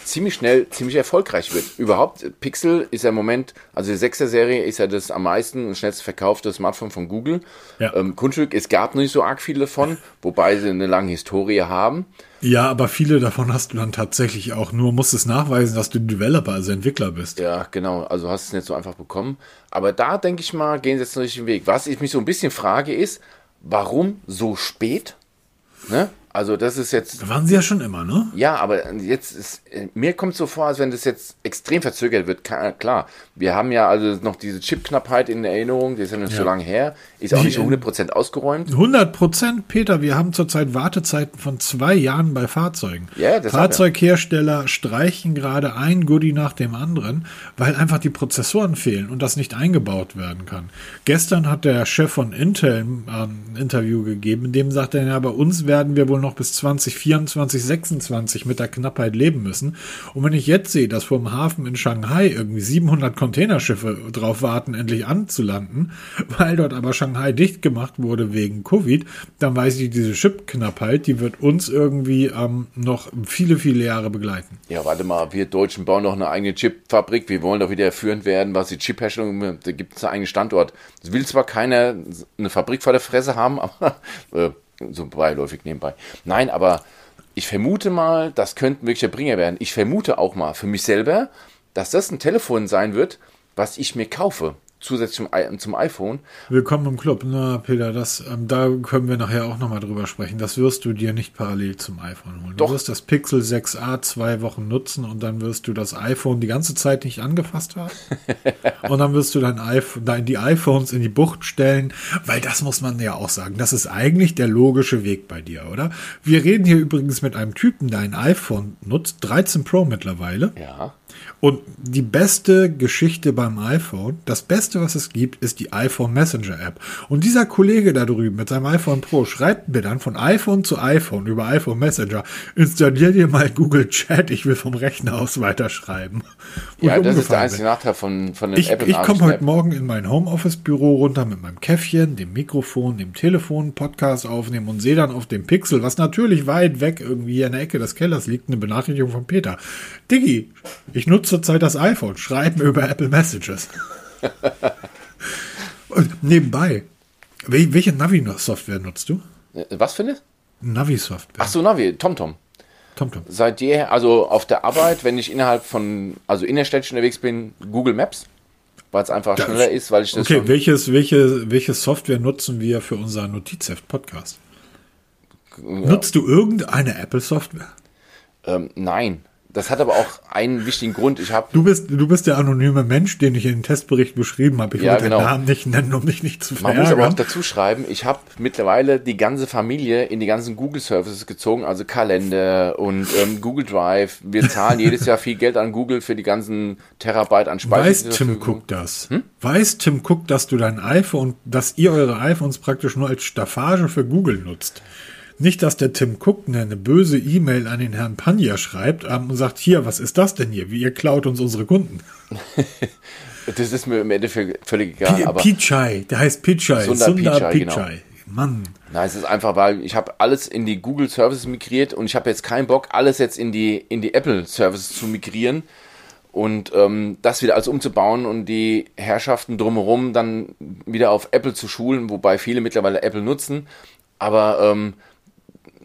ziemlich schnell ziemlich erfolgreich wird. Überhaupt, Pixel ist ja im Moment, also die 6er Serie ist ja das am meisten und schnellst verkaufte Smartphone von Google. Ja. Ähm, Kunststück, es gab nicht so arg viele davon, <laughs> wobei sie eine lange Historie haben. Ja, aber viele davon hast du dann tatsächlich auch nur, musst es nachweisen, dass du Developer, also Entwickler bist. Ja, genau, also hast es nicht so einfach bekommen. Aber da denke ich mal, gehen sie jetzt den richtigen Weg. Was ich mich so ein bisschen frage ist, warum so spät? Ne? Also das ist jetzt. Da waren sie ja schon immer, ne? Ja, aber jetzt ist, mir kommt so vor, als wenn das jetzt extrem verzögert wird. Klar, wir haben ja also noch diese Chipknappheit in Erinnerung, die ist ja nicht ja. so lange her, ist auch nicht 100% ausgeräumt. 100% Peter, wir haben zurzeit Wartezeiten von zwei Jahren bei Fahrzeugen. Ja, das Fahrzeughersteller streichen gerade ein Goodie nach dem anderen, weil einfach die Prozessoren fehlen und das nicht eingebaut werden kann. Gestern hat der Chef von Intel ein Interview gegeben, in dem sagt er, ja, bei uns werden wir wohl noch noch bis 2024, 26 mit der Knappheit leben müssen. Und wenn ich jetzt sehe, dass vor dem Hafen in Shanghai irgendwie 700 Containerschiffe drauf warten, endlich anzulanden, <laughs> weil dort aber Shanghai dicht gemacht wurde wegen Covid, dann weiß ich, diese Chipknappheit, die wird uns irgendwie ähm, noch viele, viele Jahre begleiten. Ja, warte mal, wir Deutschen bauen noch eine eigene Chipfabrik. Wir wollen doch wieder führend werden, was die Chipherstellung, da gibt es einen eigenen Standort. Es will zwar keiner eine Fabrik vor der Fresse haben, <laughs> aber äh, so beiläufig nebenbei. Nein, aber ich vermute mal, das könnten wirklich der Bringer werden. Ich vermute auch mal für mich selber, dass das ein Telefon sein wird, was ich mir kaufe zusätzlich zum, zum iPhone. Willkommen im Club. Na, Peter, das, ähm, da können wir nachher auch nochmal drüber sprechen. Das wirst du dir nicht parallel zum iPhone holen. Doch. Du wirst das Pixel 6a zwei Wochen nutzen und dann wirst du das iPhone die ganze Zeit nicht angefasst haben. <laughs> und dann wirst du dein iPhone, dein, die iPhones in die Bucht stellen, weil das muss man ja auch sagen. Das ist eigentlich der logische Weg bei dir, oder? Wir reden hier übrigens mit einem Typen, der ein iPhone nutzt, 13 Pro mittlerweile. Ja. Und die beste Geschichte beim iPhone, das Beste, was es gibt, ist die iPhone Messenger App. Und dieser Kollege da drüben mit seinem iPhone Pro schreibt mir dann von iPhone zu iPhone über iPhone Messenger, installier dir mal Google Chat, ich will vom Rechner aus weiterschreiben. ja, das ist der einzige Nachteil von, von den ich, Apple Ich komme heute Morgen in mein Homeoffice-Büro runter mit meinem Käffchen, dem Mikrofon, dem Telefon, Podcast aufnehmen und sehe dann auf dem Pixel, was natürlich weit weg irgendwie in der Ecke des Kellers liegt, eine Benachrichtigung von Peter. Diggi, ich nutze zurzeit das iPhone, schreiben über Apple Messages. <laughs> Und nebenbei, welche Navi-Software nutzt du? Äh, was findest? Navi-Software. Ach so, Navi, TomTom. TomTom. Seit jeher, also auf der Arbeit, wenn ich innerhalb von, also innerstädtisch unterwegs bin, Google Maps, weil es einfach das schneller ist, weil ich das Okay, welches, welche, welche Software nutzen wir für unser Notizheft-Podcast? Ja. Nutzt du irgendeine Apple-Software? Ähm, nein. Das hat aber auch einen wichtigen Grund. Ich habe du bist du bist der anonyme Mensch, den ich in den Testbericht beschrieben habe. Ich ja, wollte genau. den Namen nicht nennen, um dich nicht zu verärgern. Man muss aber auch dazu schreiben, ich habe mittlerweile die ganze Familie in die ganzen Google Services gezogen, also Kalender und ähm, Google Drive. Wir zahlen jedes Jahr viel Geld an Google für die ganzen Terabyte an Speicher. Weiß Tim Cook das? Hm? Weiß Tim Cook, dass du dein iPhone, dass ihr eure iPhones praktisch nur als Staffage für Google nutzt? Nicht, dass der Tim Cook eine böse E-Mail an den Herrn Panja schreibt ähm, und sagt, hier, was ist das denn hier? Wie ihr klaut uns unsere Kunden. <laughs> das ist mir im Endeffekt völlig egal. P aber Pichai, der heißt Pichai. Sundar, Sundar Pichai, Pichai. Genau. Mann. Nein, es ist einfach, weil ich habe alles in die Google Services migriert und ich habe jetzt keinen Bock, alles jetzt in die, in die Apple Services zu migrieren und ähm, das wieder alles umzubauen und die Herrschaften drumherum dann wieder auf Apple zu schulen, wobei viele mittlerweile Apple nutzen. Aber ähm,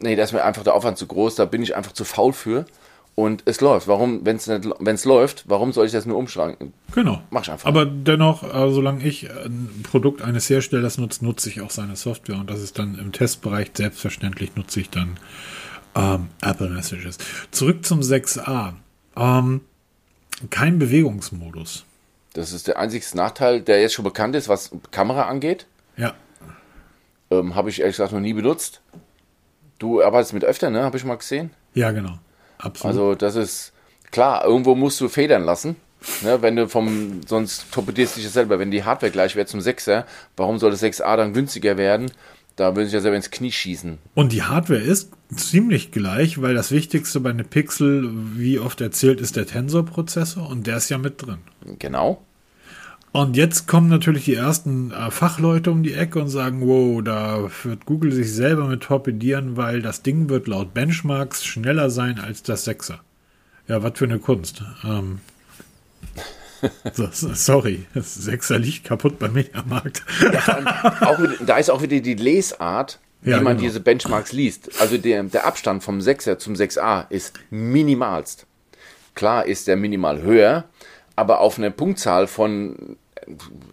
nee, da ist mir einfach der Aufwand zu groß, da bin ich einfach zu faul für. Und es läuft. Warum, wenn es läuft, warum soll ich das nur umschranken? Genau. Mach ich einfach. Aber dennoch, äh, solange ich ein Produkt eines Herstellers nutze, nutze ich auch seine Software. Und das ist dann im Testbereich selbstverständlich, nutze ich dann ähm, Apple Messages. Zurück zum 6a. Ähm, kein Bewegungsmodus. Das ist der einzige Nachteil, der jetzt schon bekannt ist, was Kamera angeht. Ja. Ähm, Habe ich ehrlich gesagt noch nie benutzt. Du arbeitest mit öfter, ne? Habe ich mal gesehen. Ja, genau. Absolut. Also das ist klar, irgendwo musst du federn lassen. Ne, wenn du vom, sonst torpedierst du dich selber. Wenn die Hardware gleich wäre zum 6er, warum soll das 6a dann günstiger werden? Da würde ich ja selber ins Knie schießen. Und die Hardware ist ziemlich gleich, weil das Wichtigste bei einem Pixel, wie oft erzählt, ist der Tensor-Prozessor und der ist ja mit drin. Genau. Und jetzt kommen natürlich die ersten äh, Fachleute um die Ecke und sagen, wow, da wird Google sich selber mit torpedieren, weil das Ding wird laut Benchmarks schneller sein als das Sechser. Ja, was für eine Kunst. Ähm, <laughs> so, sorry, das Sechser liegt kaputt beim Mediamarkt. Ja, auch, da ist auch wieder die Lesart, wie ja, man genau. diese Benchmarks liest. Also der, der Abstand vom 6er zum 6a ist minimalst. Klar ist der minimal höher, aber auf eine Punktzahl von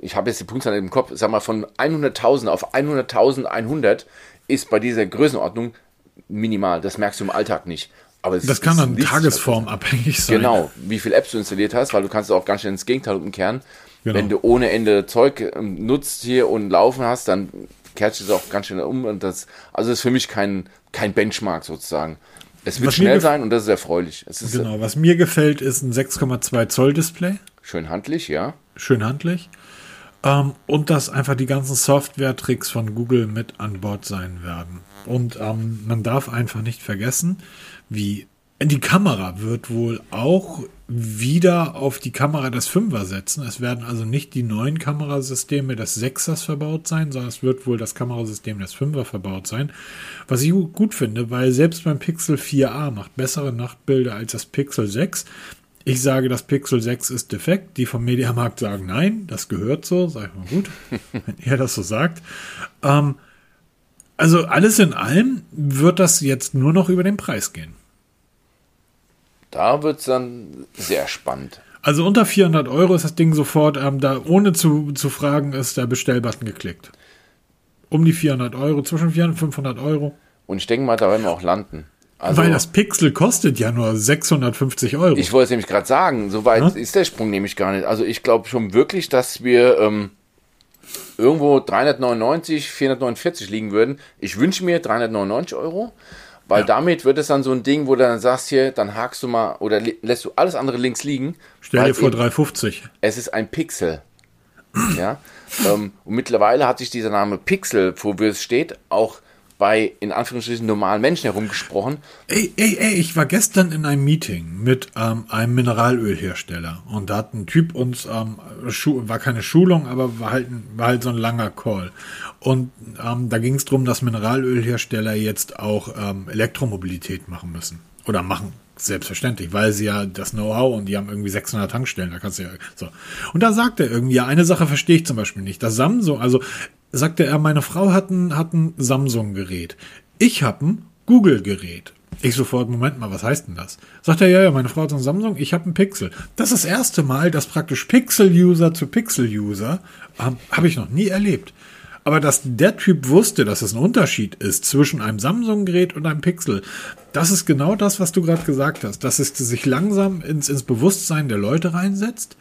ich habe jetzt die Punktzahl im Kopf, sag mal, von 100.000 auf 100.100 ist bei dieser Größenordnung minimal. Das merkst du im Alltag nicht. Aber es Das kann dann nichts, tagesformabhängig sein. Genau, wie viel Apps du installiert hast, weil du kannst auch ganz schnell ins Gegenteil umkehren. Genau. Wenn du ohne Ende Zeug ähm, nutzt hier und laufen hast, dann kehrt es auch ganz schnell um. Und das, also das ist für mich kein, kein Benchmark sozusagen. Es wird Was schnell sein und das ist erfreulich. Ist Genau, was mir gefällt, ist ein 6,2 Zoll Display. schön handlich, ja. Schön handlich. Ähm, und dass einfach die ganzen Software-Tricks von Google mit an Bord sein werden. Und ähm, man darf einfach nicht vergessen, wie die Kamera wird wohl auch wieder auf die Kamera des 5er setzen. Es werden also nicht die neuen Kamerasysteme des 6ers verbaut sein, sondern es wird wohl das Kamerasystem des 5er verbaut sein. Was ich gu- gut finde, weil selbst beim Pixel 4a macht bessere Nachtbilder als das Pixel 6. Ich sage, das Pixel 6 ist defekt. Die vom Mediamarkt sagen, nein, das gehört so. Sag ich mal gut, <laughs> wenn ihr das so sagt. Ähm, also alles in allem wird das jetzt nur noch über den Preis gehen. Da wird es dann sehr spannend. Also unter 400 Euro ist das Ding sofort, ähm, da ohne zu, zu fragen, ist der Bestellbutton geklickt. Um die 400 Euro, zwischen 400 und 500 Euro. Und ich denke mal, da werden wir auch landen. Also, Weil das Pixel kostet ja nur 650 Euro. ich wollte es nämlich gerade sagen, so weit ist der Sprung nämlich gar nicht. Also ich glaube schon wirklich, dass wir ähm, irgendwo 399, 449 liegen würden. Ich wünsche mir 399 Euro, weil damit wird es dann so ein Ding, wo du dann sagst hier, dann hakst du mal oder lässt du alles andere links liegen. Stell dir vor eben 350. es ist ein Pixel. Ja. ähm, und mittlerweile hat sich dieser Name Pixel, wofür es steht, auch bei in Anführungsstrichen normalen Menschen herumgesprochen. Ey, ey, ey, ich war gestern in einem Meeting mit ähm, einem Mineralölhersteller und da hat ein Typ uns, ähm, war keine Schulung, aber war halt, war halt so ein langer Call. Und ähm, da ging es darum, dass Mineralölhersteller jetzt auch ähm, Elektromobilität machen müssen. Oder machen. Selbstverständlich, weil sie ja das Know-how und die haben irgendwie 600 Tankstellen, da kannst du ja, so. Und da sagt er irgendwie, ja, eine Sache verstehe ich zum Beispiel nicht. Das Samsung, also sagte er, meine Frau hat ein, hat ein Samsung-Gerät. Ich habe ein Google-Gerät. Ich sofort, Moment mal, was heißt denn das? Sagt er, ja, ja, meine Frau hat ein Samsung, ich habe ein Pixel. Das ist das erste Mal, dass praktisch Pixel-User zu Pixel-User, ähm, habe ich noch nie erlebt. Aber dass der Typ wusste, dass es ein Unterschied ist zwischen einem Samsung-Gerät und einem Pixel, das ist genau das, was du gerade gesagt hast. Dass es sich langsam ins, ins Bewusstsein der Leute reinsetzt.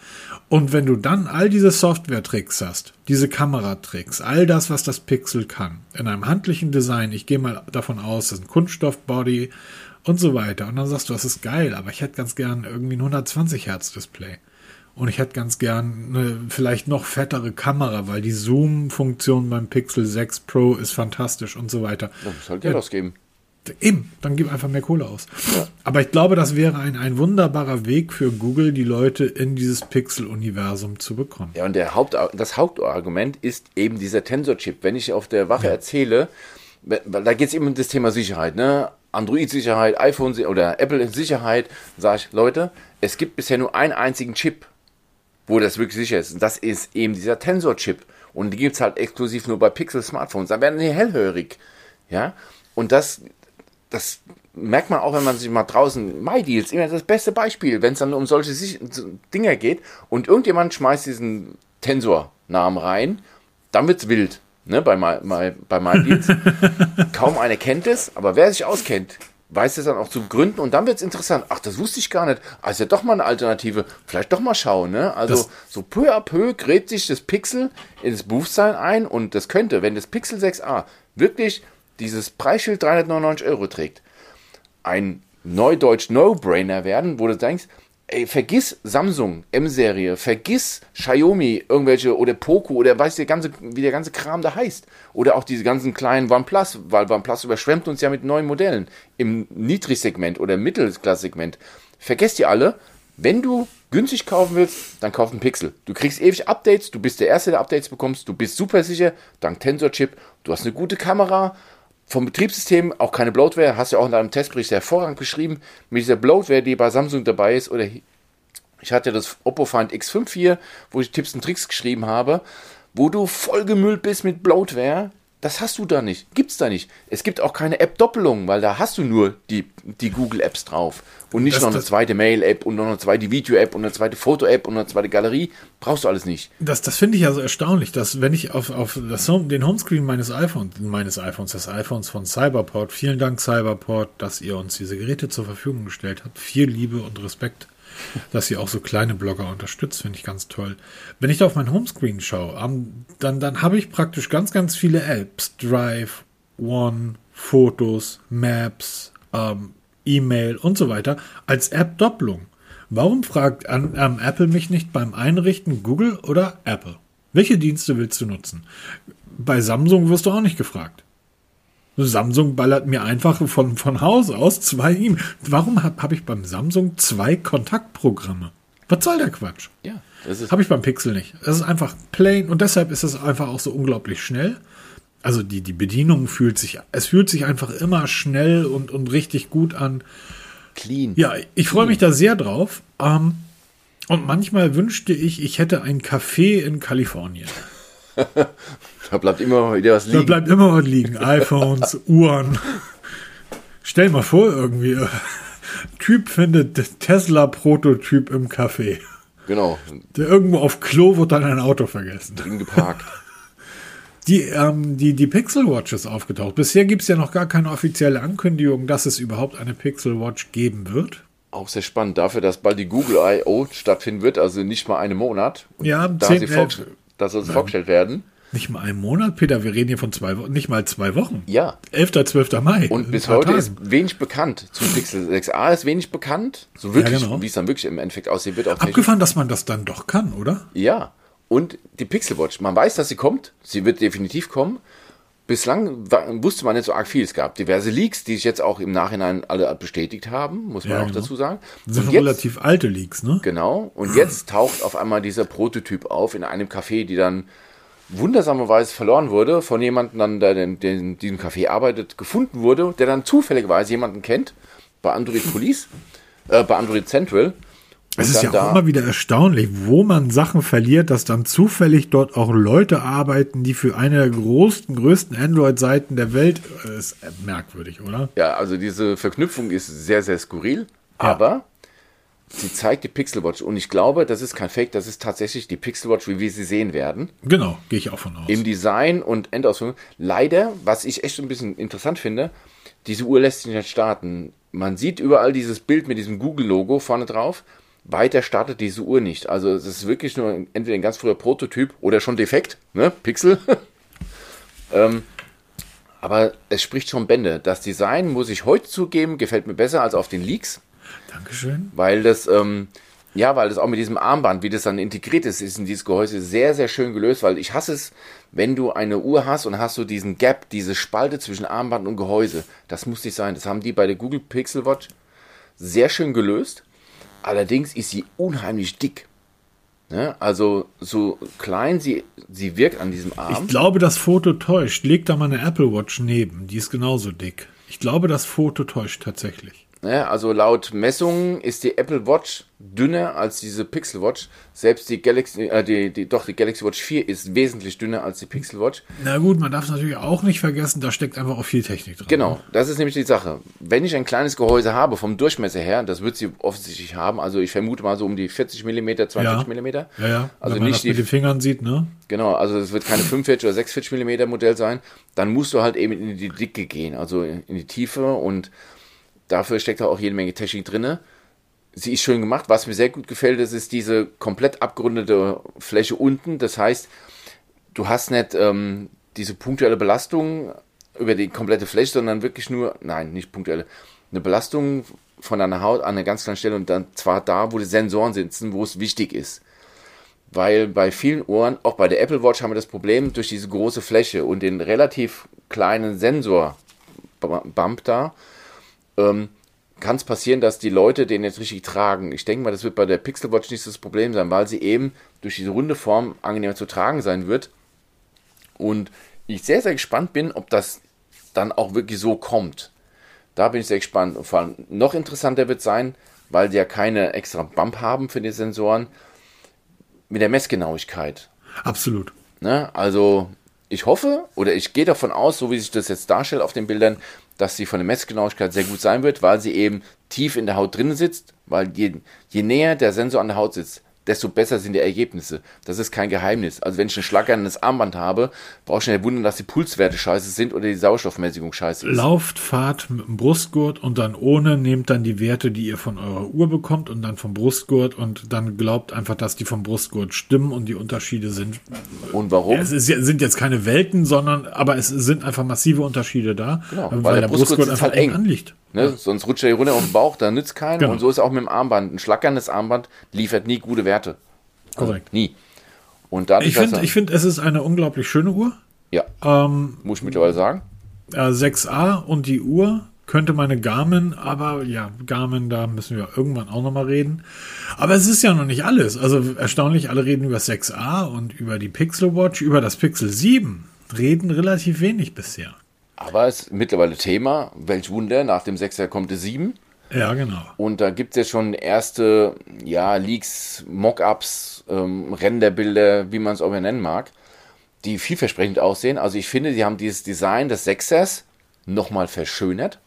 Und wenn du dann all diese Software-Tricks hast, diese Kameratricks, all das, was das Pixel kann, in einem handlichen Design, ich gehe mal davon aus, das ist ein Kunststoff-Body und so weiter. Und dann sagst du, das ist geil, aber ich hätte ganz gern irgendwie ein 120 Hertz Display. Und ich hätte ganz gern eine vielleicht noch fettere Kamera, weil die Zoom-Funktion beim Pixel 6 Pro ist fantastisch und so weiter. Da muss halt Geld ausgeben. Eben, dann gib einfach mehr Kohle aus. Aber ich glaube, das wäre ein, ein wunderbarer Weg für Google, die Leute in dieses Pixel-Universum zu bekommen. Ja, und der Haupt, das Hauptargument ist eben dieser Tensor-Chip. Wenn ich auf der Wache erzähle, weil da geht es eben um das Thema Sicherheit, ne? Android-Sicherheit, iPhone oder Apple-Sicherheit, sage ich, Leute, es gibt bisher nur einen einzigen Chip, wo das wirklich sicher ist. Und das ist eben dieser Tensor-Chip. Und die gibt es halt exklusiv nur bei Pixel-Smartphones. Da werden die hellhörig. Ja, und das, das merkt man auch, wenn man sich mal draußen, MyDeals, immer das beste Beispiel, wenn es dann um solche Dinger geht und irgendjemand schmeißt diesen Tensor-Namen rein, dann wird's wild. Ne, bei, My, My, bei MyDeals. <laughs> Kaum einer kennt es, aber wer sich auskennt, weiß es dann auch zu begründen und dann wird's interessant. Ach, das wusste ich gar nicht. Ah, ist ja doch mal eine Alternative. Vielleicht doch mal schauen. Ne? Also Das- so peu à peu gräbt sich das Pixel ins Bewusstsein ein und das könnte, wenn das Pixel 6a wirklich dieses Preisschild 399 Euro trägt, ein neudeutsch No-Brainer werden, wo du denkst, ey, vergiss Samsung, M-Serie, vergiss Xiaomi, irgendwelche oder Poco oder weiß der ganze, wie der ganze Kram da heißt. Oder auch diese ganzen kleinen OnePlus, weil OnePlus überschwemmt uns ja mit neuen Modellen im Niedrigsegment oder Mittelsklassegment. Vergesst die alle. Wenn du günstig kaufen willst, dann kauf einen Pixel. Du kriegst ewig Updates, du bist der Erste, der Updates bekommst, du bist super sicher, dank Tensor-Chip, du hast eine gute Kamera, vom Betriebssystem auch keine Bloatware, hast du ja auch in deinem Testbericht hervorragend beschrieben, mit dieser Bloatware, die bei Samsung dabei ist, oder ich hatte das Oppo Find X5 hier, wo ich Tipps und Tricks geschrieben habe, wo du vollgemüllt bist mit Bloatware, Das hast du da nicht. Gibt's da nicht. Es gibt auch keine App-Doppelung, weil da hast du nur die, die Google-Apps drauf. Und nicht Das- noch eine zweite Mail-App und noch eine zweite Video-App und eine zweite Foto-App und eine zweite Galerie. Brauchst du alles nicht. Das, das finde ich ja so erstaunlich, dass wenn ich auf, auf das Home, den Homescreen meines iPhones, meines iPhones, des iPhones von Cyberport, vielen Dank Cyberport, dass ihr uns diese Geräte zur Verfügung gestellt habt. Viel Liebe und Respekt, dass ihr auch so kleine Blogger unterstützt, finde ich ganz toll. Wenn ich da auf mein Homescreen schaue, dann, dann habe ich praktisch ganz, ganz viele Apps. Drive, One, Fotos, Maps, ähm, E-Mail und so weiter als App-Doppelung. Warum fragt an, ähm, Apple mich nicht beim Einrichten Google oder Apple? Welche Dienste willst du nutzen? Bei Samsung wirst du auch nicht gefragt. Samsung ballert mir einfach von, von Haus aus zwei E-Mail. Warum habe hab ich beim Samsung zwei Kontaktprogramme? Was soll der Quatsch? Ja, das. Habe ich beim Pixel nicht. Es ist einfach plain und deshalb ist es einfach auch so unglaublich schnell. Also die, die Bedienung fühlt sich, es fühlt sich einfach immer schnell und, und richtig gut an. clean. Ja, ich freue mich da sehr drauf. Ähm, und manchmal wünschte ich, ich hätte ein Café in Kalifornien. <laughs> Da bleibt immer wieder was Da liegen. bleibt immer was liegen. iPhones, <laughs> Uhren. Stell mal vor, irgendwie. äh, Typ findet Tesla-Prototyp im Café. Genau. Der irgendwo auf Klo wird dann ein Auto vergessen. Drin geparkt. Die, ähm, die, die Pixel Watch ist aufgetaucht. Bisher gibt es ja noch gar keine offizielle Ankündigung, dass es überhaupt eine Pixel Watch geben wird. Auch sehr spannend dafür, dass bald die Google I.O. stattfinden wird, also nicht mal einen Monat. Und Ja, da, 10, sie 11. vorgest- da soll es vorgestellt werden. Nicht mal einen Monat, Peter, wir reden hier von zwei Wochen, nicht mal zwei Wochen. Ja. 11. 12. Mai. Und bis heute Tagen. ist wenig bekannt. Zum Pixel 6a ist wenig bekannt. So wirklich, genau. wie es dann wirklich im Endeffekt aussehen wird. Auch. Abgefahren, dass man das dann doch kann, oder? Ja. Und die Pixel Watch, man weiß, dass sie kommt. Sie wird definitiv kommen. Bislang wusste man nicht so arg viel. Es gab diverse Leaks, die sich jetzt auch im Nachhinein alle bestätigt haben, muss man Ja, auch genau. dazu sagen. Das sind jetzt, relativ alte Leaks, ne? Genau. Und jetzt taucht auf einmal dieser Prototyp auf in einem Café, die dann wundersamerweise verloren wurde, von jemandem dann, der in, der in diesem Café arbeitet, gefunden wurde, der dann zufälligerweise jemanden kennt, bei Android Police, äh, bei Android Central. Es ist ja auch immer wieder erstaunlich, wo man Sachen verliert, dass dann zufällig dort auch Leute arbeiten, die für eine der größten, größten Android-Seiten der Welt äh, ist merkwürdig, oder? Ja, also diese Verknüpfung ist sehr, sehr skurril, aber sie zeigt die Pixel Watch und ich glaube, das ist kein Fake, das ist tatsächlich die Pixel Watch, wie wir sie sehen werden. Genau, gehe ich auch von aus. Im Design und Endausführung. Leider, was ich echt ein bisschen interessant finde, diese Uhr lässt sich nicht starten. Man sieht überall dieses Bild mit diesem Google-Logo vorne drauf. Weiter startet diese Uhr nicht. Also es ist wirklich nur entweder ein ganz früher Prototyp oder schon defekt, ne? Pixel. <laughs> ähm, aber es spricht schon Bände. Das Design, muss ich heute zugeben, gefällt mir besser als auf den Leaks Dankeschön. weil das, ähm, ja, weil das auch mit diesem Armband, wie das dann integriert ist, ist in dieses Gehäuse sehr, sehr schön gelöst, weil ich hasse es, wenn du eine Uhr hast und hast so diesen Gap, diese Spalte zwischen Armband und Gehäuse. Das muss nicht sein. Das haben die bei der Google Pixel Watch sehr schön gelöst. Allerdings ist sie unheimlich dick. Ne? Also so klein sie, sie wirkt an diesem Arm. Ich glaube, das Foto täuscht. Leg da mal eine Apple Watch neben. Die ist genauso dick. Ich glaube, das Foto täuscht tatsächlich. Ne, also laut Messungen ist die Apple Watch dünner als diese Pixel Watch. Selbst die Galaxy, äh, die, die, doch die Galaxy Watch 4 ist wesentlich dünner als die Pixel Watch. Na gut, man darf es natürlich auch nicht vergessen, da steckt einfach auch viel Technik drin. Genau, das ist nämlich die Sache. Wenn ich ein kleines Gehäuse habe vom Durchmesser her, das wird sie offensichtlich haben, also ich vermute mal so um die 40 mm, 42 Ja. mm. Ja, ja. Also Wenn man nicht das mit die den Fingern sieht, ne? Genau, also es wird keine 45 oder 46 mm Modell sein. Dann musst du halt eben in die Dicke gehen, also in die Tiefe und dafür steckt auch jede Menge Technik drinne. Sie ist schön gemacht. Was mir sehr gut gefällt, das ist diese komplett abgerundete Fläche unten. Das heißt, du hast nicht ähm, diese punktuelle Belastung über die komplette Fläche, sondern wirklich nur, nein, nicht punktuelle, eine Belastung von deiner Haut an einer ganz kleinen Stelle und dann zwar da, wo die Sensoren sitzen, wo es wichtig ist. Weil bei vielen Ohren, auch bei der Apple Watch, haben wir das Problem durch diese große Fläche und den relativ kleinen Sensor-Bump da, ähm, kann es passieren, dass die Leute den jetzt richtig tragen. Ich denke mal, das wird bei der Pixel Watch nicht das Problem sein, weil sie eben durch diese runde Form angenehmer zu tragen sein wird. Und ich sehr, sehr gespannt bin, ob das dann auch wirklich so kommt. Da bin ich sehr gespannt. Und vor allem noch interessanter wird sein, weil sie ja keine extra Bump haben für die Sensoren, mit der Messgenauigkeit. Absolut. Ne? Also ich hoffe oder ich gehe davon aus, so wie sich das jetzt darstellt auf den Bildern, dass sie von der Messgenauigkeit sehr gut sein wird, weil sie eben tief in der Haut drin sitzt, weil je, je näher der Sensor an der Haut sitzt, desto besser sind die Ergebnisse. Das ist kein Geheimnis. Also wenn ich ein schlackerndes Armband habe, brauche ich nicht wundern, dass die Pulswerte scheiße sind oder die Sauerstoffmäßigung scheiße ist. Lauft, fahrt mit dem Brustgurt und dann ohne, nehmt dann die Werte, die ihr von eurer Uhr bekommt und dann vom Brustgurt und dann glaubt einfach, dass die vom Brustgurt stimmen und die Unterschiede sind. Und warum? Es ist, sind jetzt keine Welten, sondern aber es sind einfach massive Unterschiede da, Genau, weil, weil der, der Brustgurt Brustgurt einfach halt eng. anliegt. Ne? Sonst rutscht er hier runter auf den Bauch, da nützt keinen. Genau. Und so ist auch mit dem Armband. Ein schlackerndes Armband liefert nie gute Werte. Also Korrekt. Nie. Und dadurch, Ich finde, ich finde, es ist eine unglaublich schöne Uhr. ja, Ähm, muss ich mittlerweile sagen. äh, 6a und die Uhr könnte meine Garmin, aber ja, Garmin, da müssen wir irgendwann auch nochmal reden. Aber es ist ja noch nicht alles. Also erstaunlich, alle reden über 6a und über die Pixel Watch, über das Pixel 7 reden relativ wenig bisher. Aber es ist mittlerweile Thema. Welch Wunder, nach dem 6er kommt die 7. Ja, genau. Und da gibt es jetzt schon erste ja, Leaks, Mockups, ähm, Renderbilder, wie man es auch immer nennen mag, die vielversprechend aussehen. Also ich finde, die haben dieses Design des Sechsers nochmal verschönert.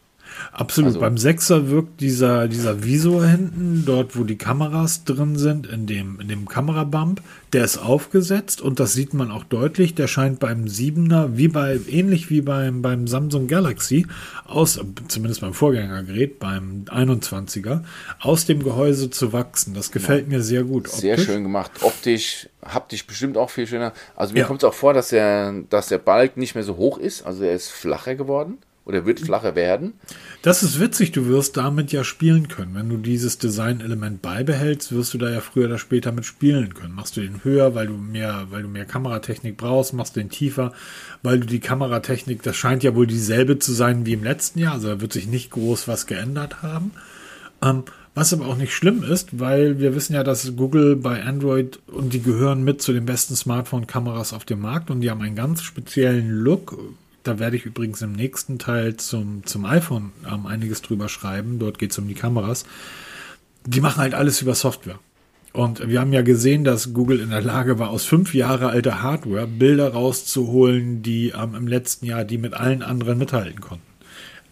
Absolut. Also- Beim 6er wirkt dieser, dieser Visor hinten, dort wo die Kameras drin sind, in dem, in dem Kamerabump, der ist aufgesetzt und das sieht man auch deutlich. Der scheint beim 7er, wie bei, ähnlich wie beim, beim Samsung Galaxy, aus, zumindest beim Vorgängergerät, beim 21er, aus dem Gehäuse zu wachsen. Das gefällt mir sehr gut. Sehr optisch. schön gemacht. Optisch, haptisch bestimmt auch viel schöner. Also mir Ja. kommt es auch vor, dass der, dass der Balk nicht mehr so hoch ist. Also er ist flacher geworden. Oder wird flacher werden. Das ist witzig, du wirst damit ja spielen können. Wenn du dieses Designelement beibehältst, wirst du da ja früher oder später mit spielen können. Machst du den höher, weil du mehr, weil du mehr Kameratechnik brauchst, machst du den tiefer, weil du die Kameratechnik, das scheint ja wohl dieselbe zu sein wie im letzten Jahr, also da wird sich nicht groß was geändert haben. Ähm, was aber auch nicht schlimm ist, weil wir wissen ja, dass Google bei Android und die gehören mit zu den besten Smartphone-Kameras auf dem Markt und die haben einen ganz speziellen Look. Da werde ich übrigens im nächsten Teil zum, zum iPhone ähm, einiges drüber schreiben. Dort geht es um die Kameras. Die machen halt alles über Software. Und wir haben ja gesehen, dass Google in der Lage war, aus fünf Jahre alter Hardware Bilder rauszuholen, die ähm, im letzten Jahr die mit allen anderen mithalten konnten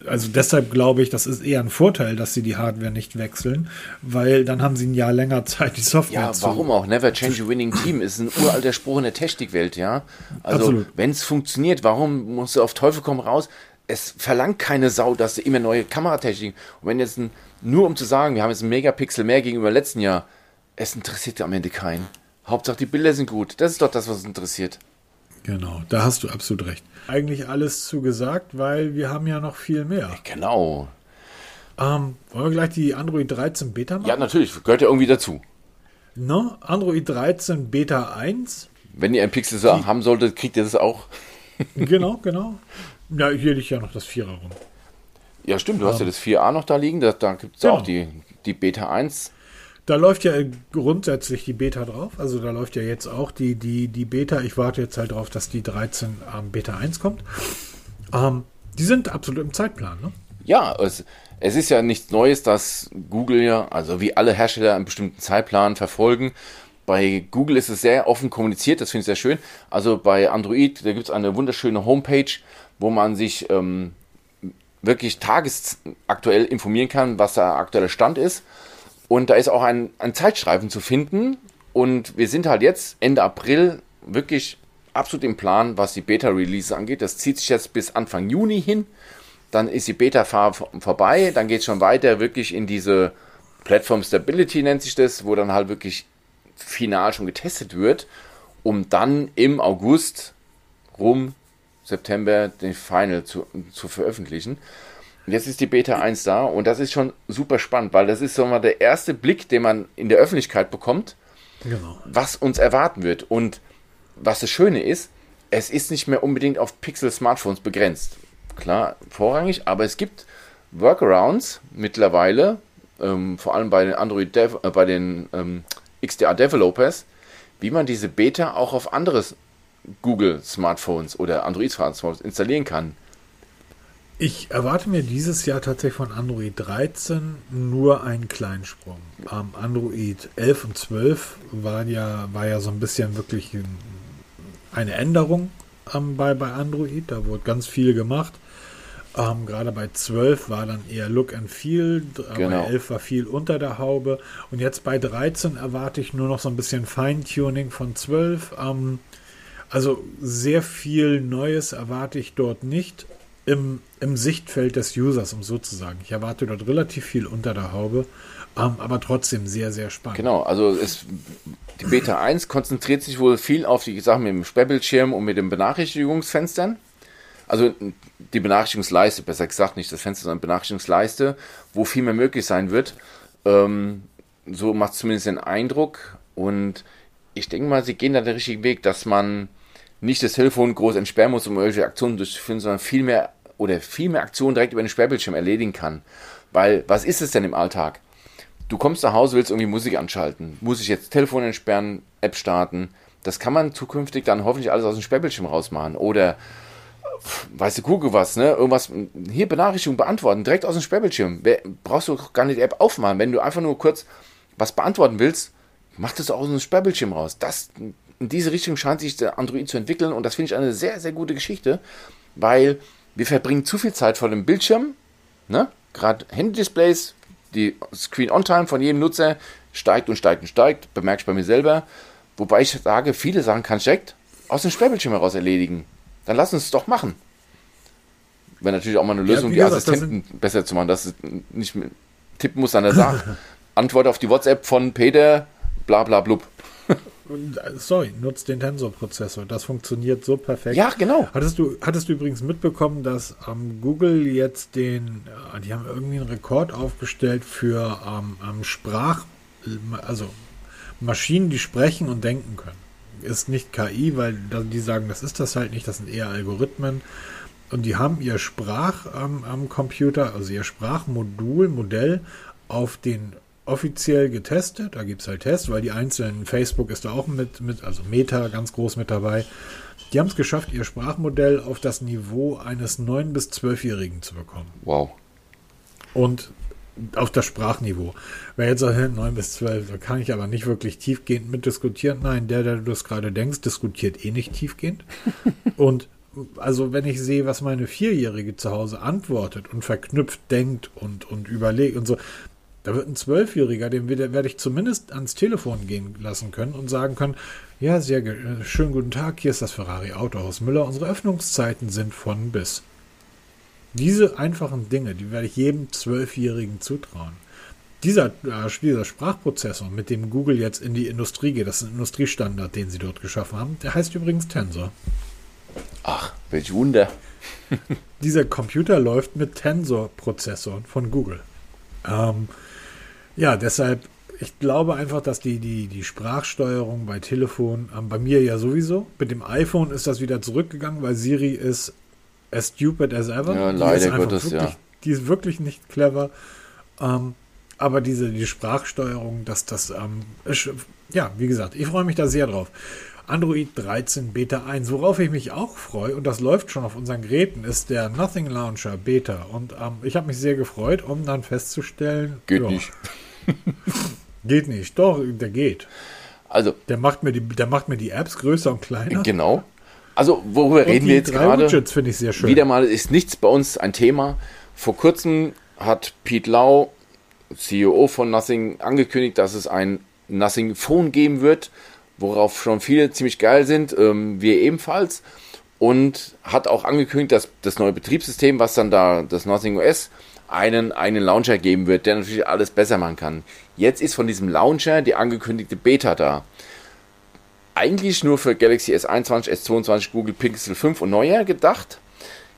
also deshalb glaube ich, das ist eher ein Vorteil, dass sie die Hardware nicht wechseln, weil dann haben sie ein Jahr länger <laughs> Zeit, die Software Ja, zu. warum auch? Never change a winning team ist ein uralter Spruch in der Technikwelt, ja. Also, wenn es funktioniert, warum musst du auf Teufel komm raus? Es verlangt keine Sau, dass du immer neue Kameratechnik. Und wenn jetzt ein, nur um zu sagen, wir haben jetzt einen Megapixel mehr gegenüber letzten Jahr, es interessiert am Ende keinen. Hauptsache die Bilder sind gut. Das ist doch das, was uns interessiert. Genau, da hast du absolut recht. Eigentlich alles zugesagt, weil wir haben ja noch viel mehr. Genau. Ähm, wollen wir gleich die Android 13 Beta machen? Ja, natürlich, gehört ja irgendwie dazu. Ne? Android 13 Beta 1. Wenn ihr ein Pixel so haben solltet, kriegt ihr das auch. <laughs> genau, genau. Ja, hier liegt ja noch das Vierer rum. Ja, stimmt, du hast ja das 4a noch da liegen, da, da gibt es Genau. auch die, die Beta 1. Da läuft ja grundsätzlich die Beta drauf. Also da läuft ja jetzt auch die, die, die Beta. Ich warte jetzt halt drauf, dass die 13 ähm, Beta 1 kommt. Ähm, die sind absolut im Zeitplan, ne? Ja, es, es ist ja nichts Neues, dass Google ja, also wie alle Hersteller, einen bestimmten Zeitplan verfolgen. Bei Google ist es sehr offen kommuniziert, das finde ich sehr schön. Also bei Android, da gibt es eine wunderschöne Homepage, wo man sich ähm, wirklich tagesaktuell informieren kann, was der aktuelle Stand ist. Und da ist auch ein, ein Zeitstreifen zu finden. Und wir sind halt jetzt Ende April wirklich absolut im Plan, was die Beta-Release angeht. Das zieht sich jetzt bis Anfang Juni hin. Dann ist die Beta-Phase vorbei. Dann geht es schon weiter wirklich in diese Platform Stability, nennt sich das, wo dann halt wirklich final schon getestet wird, um dann im August rum, September, den Final zu, zu veröffentlichen. Und Jetzt ist die Beta 1 da und das ist schon super spannend, weil das ist so mal der erste Blick, den man in der Öffentlichkeit bekommt, Genau. was uns erwarten wird. Und was das Schöne ist, es ist nicht mehr unbedingt auf Pixel-Smartphones begrenzt. Klar, vorrangig, aber es gibt Workarounds mittlerweile, ähm, vor allem bei den Android Dev äh, bei den ähm, XDR Developers, wie man diese Beta auch auf andere Google Smartphones oder Android Smartphones installieren kann. Ich erwarte mir dieses Jahr tatsächlich von Android 13 nur einen kleinen Sprung. Ähm, Android 11 und 12 waren ja, war ja so ein bisschen wirklich ein, eine Änderung. ähm, bei, bei Android. Da wurde ganz viel gemacht. Ähm, Gerade bei 12 war dann eher Look and Feel, genau. bei 11 war viel unter der Haube. Und jetzt bei 13 erwarte ich nur noch so ein bisschen Feintuning von 12. Ähm, also sehr viel Neues erwarte ich dort nicht im, im Sichtfeld des Users, um so zu sagen. Ich erwarte dort relativ viel unter der Haube, ähm, aber trotzdem sehr, sehr spannend. Genau, also es, die Beta 1 konzentriert sich wohl viel auf die Sachen mit dem Sperrbildschirm und mit den Benachrichtigungsfenstern. Also die Benachrichtigungsleiste, besser gesagt, nicht das Fenster, sondern Benachrichtigungsleiste, wo viel mehr möglich sein wird. Ähm, so macht es zumindest den Eindruck. Und ich denke mal, sie gehen da den richtigen Weg, dass man nicht das Telefon groß entsperren muss, um irgendwelche Aktionen durchzuführen, sondern viel mehr oder viel mehr Aktionen direkt über den Sperrbildschirm erledigen kann. Weil, was ist es denn im Alltag? Du kommst nach Hause, willst irgendwie Musik anschalten. Muss ich jetzt Telefon entsperren, App starten? Das kann man zukünftig dann hoffentlich alles aus dem Sperrbildschirm rausmachen. Oder, weißt du, Google was, ne? Irgendwas, hier Benachrichtigung beantworten, direkt aus dem Sperrbildschirm. Brauchst du gar nicht die App aufmachen. Wenn du einfach nur kurz was beantworten willst, mach das aus dem Sperrbildschirm raus. Das, in diese Richtung scheint sich der Android zu entwickeln und das finde ich eine sehr, sehr gute Geschichte, weil wir verbringen zu viel Zeit vor dem Bildschirm, ne? gerade Handy-Displays, die Screen-On-Time von jedem Nutzer steigt und steigt und steigt, bemerke ich bei mir selber, wobei ich sage, viele Sachen kann ich direkt aus dem Sperrbildschirm heraus erledigen. Dann lass uns es doch machen. Wäre natürlich auch mal eine Lösung, ja, die Assistenten besser zu machen, dass es nicht tippen muss an der Sache. <laughs> Antwort auf die WhatsApp von Peter, bla bla blub. Sorry, nutzt den Tensor-Prozessor. Das funktioniert so perfekt. Ja, genau. Hattest du, hattest du übrigens mitbekommen, dass ähm, Google jetzt den, äh, die haben irgendwie einen Rekord aufgestellt für ähm, ähm, Sprach, also Maschinen, die sprechen und denken können. Ist nicht KI, weil die sagen, das ist das halt nicht, das sind eher Algorithmen. Und die haben ihr Sprachcomputer, ähm, also ihr Sprachmodul, Modell auf den offiziell getestet. Da gibt es halt Tests, weil die einzelnen, Facebook ist da auch mit, mit also Meta ganz groß mit dabei. Die haben es geschafft, ihr Sprachmodell auf das Niveau eines 9- bis 12-Jährigen zu bekommen. Wow. Und auf das Sprachniveau. Wer jetzt sagt, 9 bis 12, da kann ich aber nicht wirklich tiefgehend mit diskutieren. Nein, der, der du das gerade denkst, diskutiert eh nicht tiefgehend. <laughs> und also wenn ich sehe, was meine Vierjährige zu Hause antwortet und verknüpft denkt und, und überlegt und so, da wird ein Zwölfjähriger, den werde ich zumindest ans Telefon gehen lassen können und sagen können, ja, sehr äh, schönen guten Tag, hier ist das Ferrari Autohaus Müller, unsere Öffnungszeiten sind von bis. Diese einfachen Dinge, die werde ich jedem Zwölfjährigen zutrauen. Dieser, äh, dieser Sprachprozessor, mit dem Google jetzt in die Industrie geht, das ist ein Industriestandard, den sie dort geschaffen haben, der heißt übrigens Tensor. Ach, welch Wunder. <laughs> dieser Computer läuft mit Tensor-Prozessoren von Google. Ähm, ja, deshalb, ich glaube einfach, dass die, die, die Sprachsteuerung bei Telefon, ähm, bei mir ja sowieso, mit dem iPhone ist das wieder zurückgegangen, weil Siri ist as stupid as ever. Ja, leider Gottes, wirklich, ja. Die ist wirklich nicht clever. Ähm, aber diese die Sprachsteuerung, dass das, ähm, ist, ja, wie gesagt, ich freue mich da sehr drauf. Android 13 Beta 1. Worauf ich mich auch freue, und das läuft schon auf unseren Geräten, ist der Nothing Launcher Beta. Und ähm, ich habe mich sehr gefreut, um dann festzustellen. Geht ja, nicht. <laughs> geht nicht. Doch, der geht. Also. Der macht mir die, der macht mir die Apps größer und kleiner. Genau. Also, worüber und reden wir jetzt gerade? Widgets finde ich sehr schön. Wieder mal ist nichts bei uns ein Thema. Vor kurzem hat Pete Lau, CEO von Nothing, angekündigt, dass es ein Nothing Phone geben wird worauf schon viele ziemlich geil sind, ähm, wir ebenfalls. Und hat auch angekündigt, dass das neue Betriebssystem, was dann da, das Nothing OS, einen, einen Launcher geben wird, der natürlich alles besser machen kann. Jetzt ist von diesem Launcher die angekündigte Beta da. Eigentlich nur für Galaxy S21, S22, Google Pixel 5 und neuer gedacht.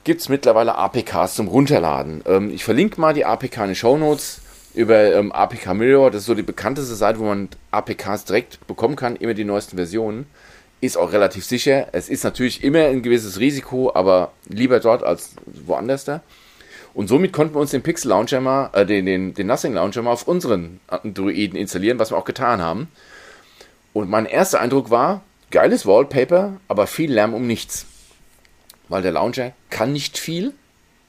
Gibt es mittlerweile APKs zum Runterladen. Ähm, ich verlinke mal die APK in den Show Notes über ähm, APK Mirror, das ist so die bekannteste Seite, wo man APKs direkt bekommen kann, immer die neuesten Versionen. Ist auch relativ sicher. Es ist natürlich immer ein gewisses Risiko, aber lieber dort als woanders da. Und somit konnten wir uns den Pixel Launcher mal, äh, den, den, den Nothing Launcher mal auf unseren Androiden installieren, was wir auch getan haben. Und mein erster Eindruck war, geiles Wallpaper, aber viel Lärm um nichts. Weil der Launcher kann nicht viel,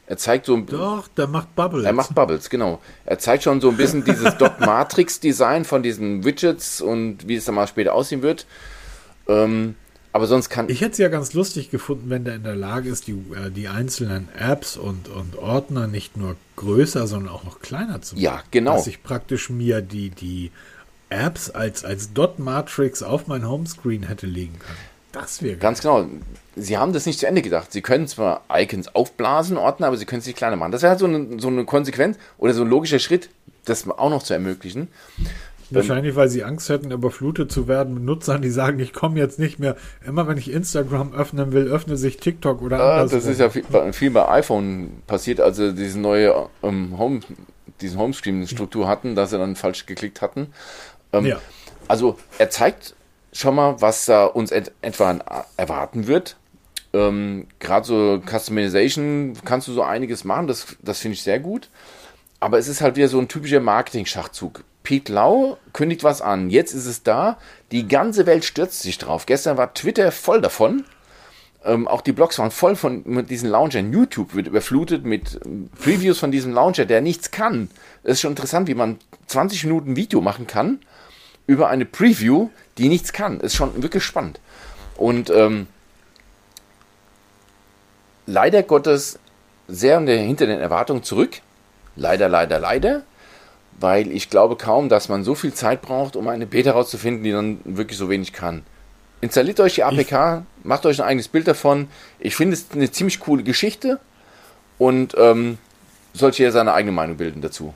er zeigt so ein Doch, der macht Bubbles. Er macht Bubbles, genau. Er zeigt schon so ein bisschen dieses <laughs> Dot Matrix Design von diesen Widgets und wie es dann mal später aussehen wird. Ähm, Aber sonst kann. Ich hätte es ja ganz lustig gefunden, wenn der in der Lage ist, die, äh, die einzelnen Apps und, und Ordner nicht nur größer, sondern auch noch kleiner zu machen. Ja, genau. Dass ich praktisch mir die, die Apps als, als Dot-Matrix auf mein Homescreen hätte legen können. Das wäre Ganz genau. Sie haben das nicht zu Ende gedacht. Sie können zwar Icons aufblasen, Ordner, aber sie können es nicht kleiner machen. Das wäre halt so eine, so eine Konsequenz oder so ein logischer Schritt, das auch noch zu ermöglichen. Wahrscheinlich, weil sie Angst hätten, überflutet zu werden mit Nutzern, die sagen, ich komme jetzt nicht mehr. Immer wenn ich Instagram öffnen will, öffne sich TikTok oder Ah, andersrum. das ist ja viel, viel bei iPhone passiert, als sie diese neue ähm, Home, diesen Homescreen-Struktur hatten, dass sie dann falsch geklickt hatten. Ähm, Ja. Also er zeigt schon mal, was da uns et etwa erwarten wird. Ähm, Gerade so Customization kannst du so einiges machen, das, das finde ich sehr gut. Aber es ist halt wieder so ein typischer Marketing-Schachzug. Pete Lau kündigt was an, jetzt ist es da, die ganze Welt stürzt sich drauf. Gestern war Twitter voll davon. Ähm, auch die Blogs waren voll von diesen Launchern. YouTube wird überflutet mit ähm, Previews von diesem Launcher, der nichts kann. Es ist schon interessant, wie man 20 Minuten Video machen kann über eine Preview, die nichts kann. Ist schon wirklich spannend. Und ähm, leider Gottes sehr hinter den Erwartungen zurück. Leider, leider, leider. Weil ich glaube kaum, dass man so viel Zeit braucht, um eine Beta rauszufinden, die dann wirklich so wenig kann. Installiert euch die APK, macht euch ein eigenes Bild davon. Ich finde es eine ziemlich coole Geschichte und ähm, sollte jeder seine eigene Meinung bilden dazu.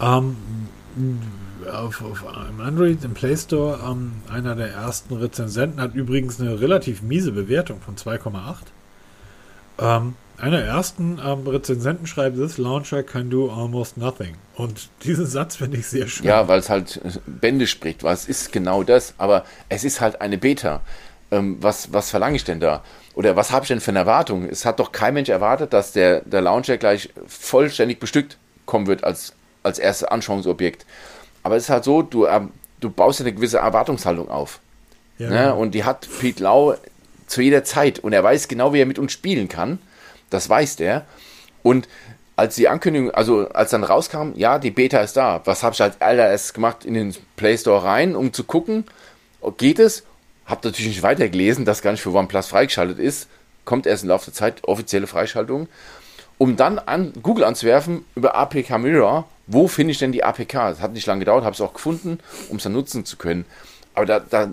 Ähm, auf, auf im Android, im Play Store, ähm, einer der ersten Rezensenten hat übrigens eine relativ miese Bewertung von 2,8. Ähm, einer der ersten ähm, Rezensenten schreibt, this launcher can do almost nothing. Und diesen Satz finde ich sehr schön. Ja, weil es halt äh, Bände spricht. Was ist genau das? Aber es ist halt eine Beta. Ähm, was, was verlange ich denn da? Oder was habe ich denn für eine Erwartung? Es hat doch kein Mensch erwartet, dass der, der Launcher gleich vollständig bestückt kommen wird als, als erstes Anschauungsobjekt. Aber es ist halt so, du, ähm, du baust ja eine gewisse Erwartungshaltung auf. Ja, Ne? Und die hat Pete Lau zu jeder Zeit. Und er weiß genau, wie er mit uns spielen kann. Das weiß der. Und als die Ankündigung, also als dann rauskam, ja, die Beta ist da. Was habe ich als allererstes gemacht? In den Play Store rein, um zu gucken, geht es? Hab natürlich nicht weitergelesen, dass gar nicht für OnePlus freigeschaltet ist. Kommt erst im Laufe der Zeit, offizielle Freischaltung. Um dann an Google anzuwerfen über APK Mirror, wo finde ich denn die APK? Das hat nicht lange gedauert, habe es auch gefunden, um es dann nutzen zu können. Aber da, da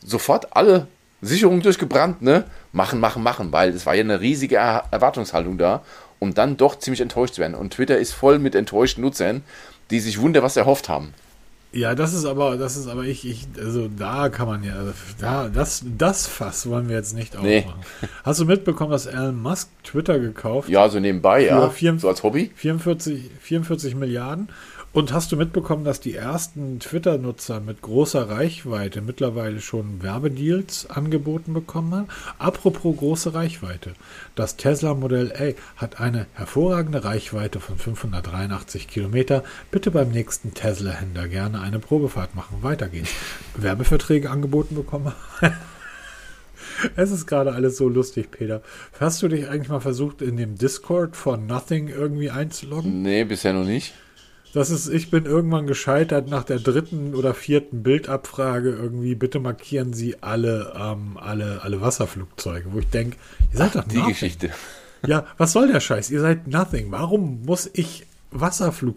sofort alle Sicherungen durchgebrannt, ne? Machen, machen, machen, weil es war ja eine riesige Er- Erwartungshaltung da, um dann doch ziemlich enttäuscht zu werden. Und Twitter ist voll mit enttäuschten Nutzern, die sich wundern, was erhofft haben. Ja, das ist aber, das ist aber ich, ich, also da kann man ja, da, das, das Fass wollen wir jetzt nicht Nee. aufmachen. Hast du mitbekommen, dass Elon Musk Twitter gekauft? Ja, so nebenbei, ja. vier- So als Hobby. 44, 44 Milliarden. Und hast du mitbekommen, dass die ersten Twitter-Nutzer mit großer Reichweite mittlerweile schon Werbedeals angeboten bekommen haben? Apropos große Reichweite. Das Tesla Modell A hat eine hervorragende Reichweite von 583 Kilometer. Bitte beim nächsten Tesla-Händler gerne eine Probefahrt machen. Weiter. Werbeverträge angeboten bekommen? <laughs> Es ist gerade alles so lustig, Peter. Hast du dich eigentlich mal versucht, in dem Discord von Nothing irgendwie einzuloggen? Nee, bisher noch nicht. Das ist, ich bin irgendwann gescheitert nach der dritten oder vierten Bildabfrage irgendwie, bitte markieren Sie alle, ähm, alle, alle Wasserflugzeuge, wo ich denke, ihr seid doch Die Nothing. Geschichte. <laughs> Ja, was soll der Scheiß? Ihr seid Nothing. Warum muss ich Wasserflug...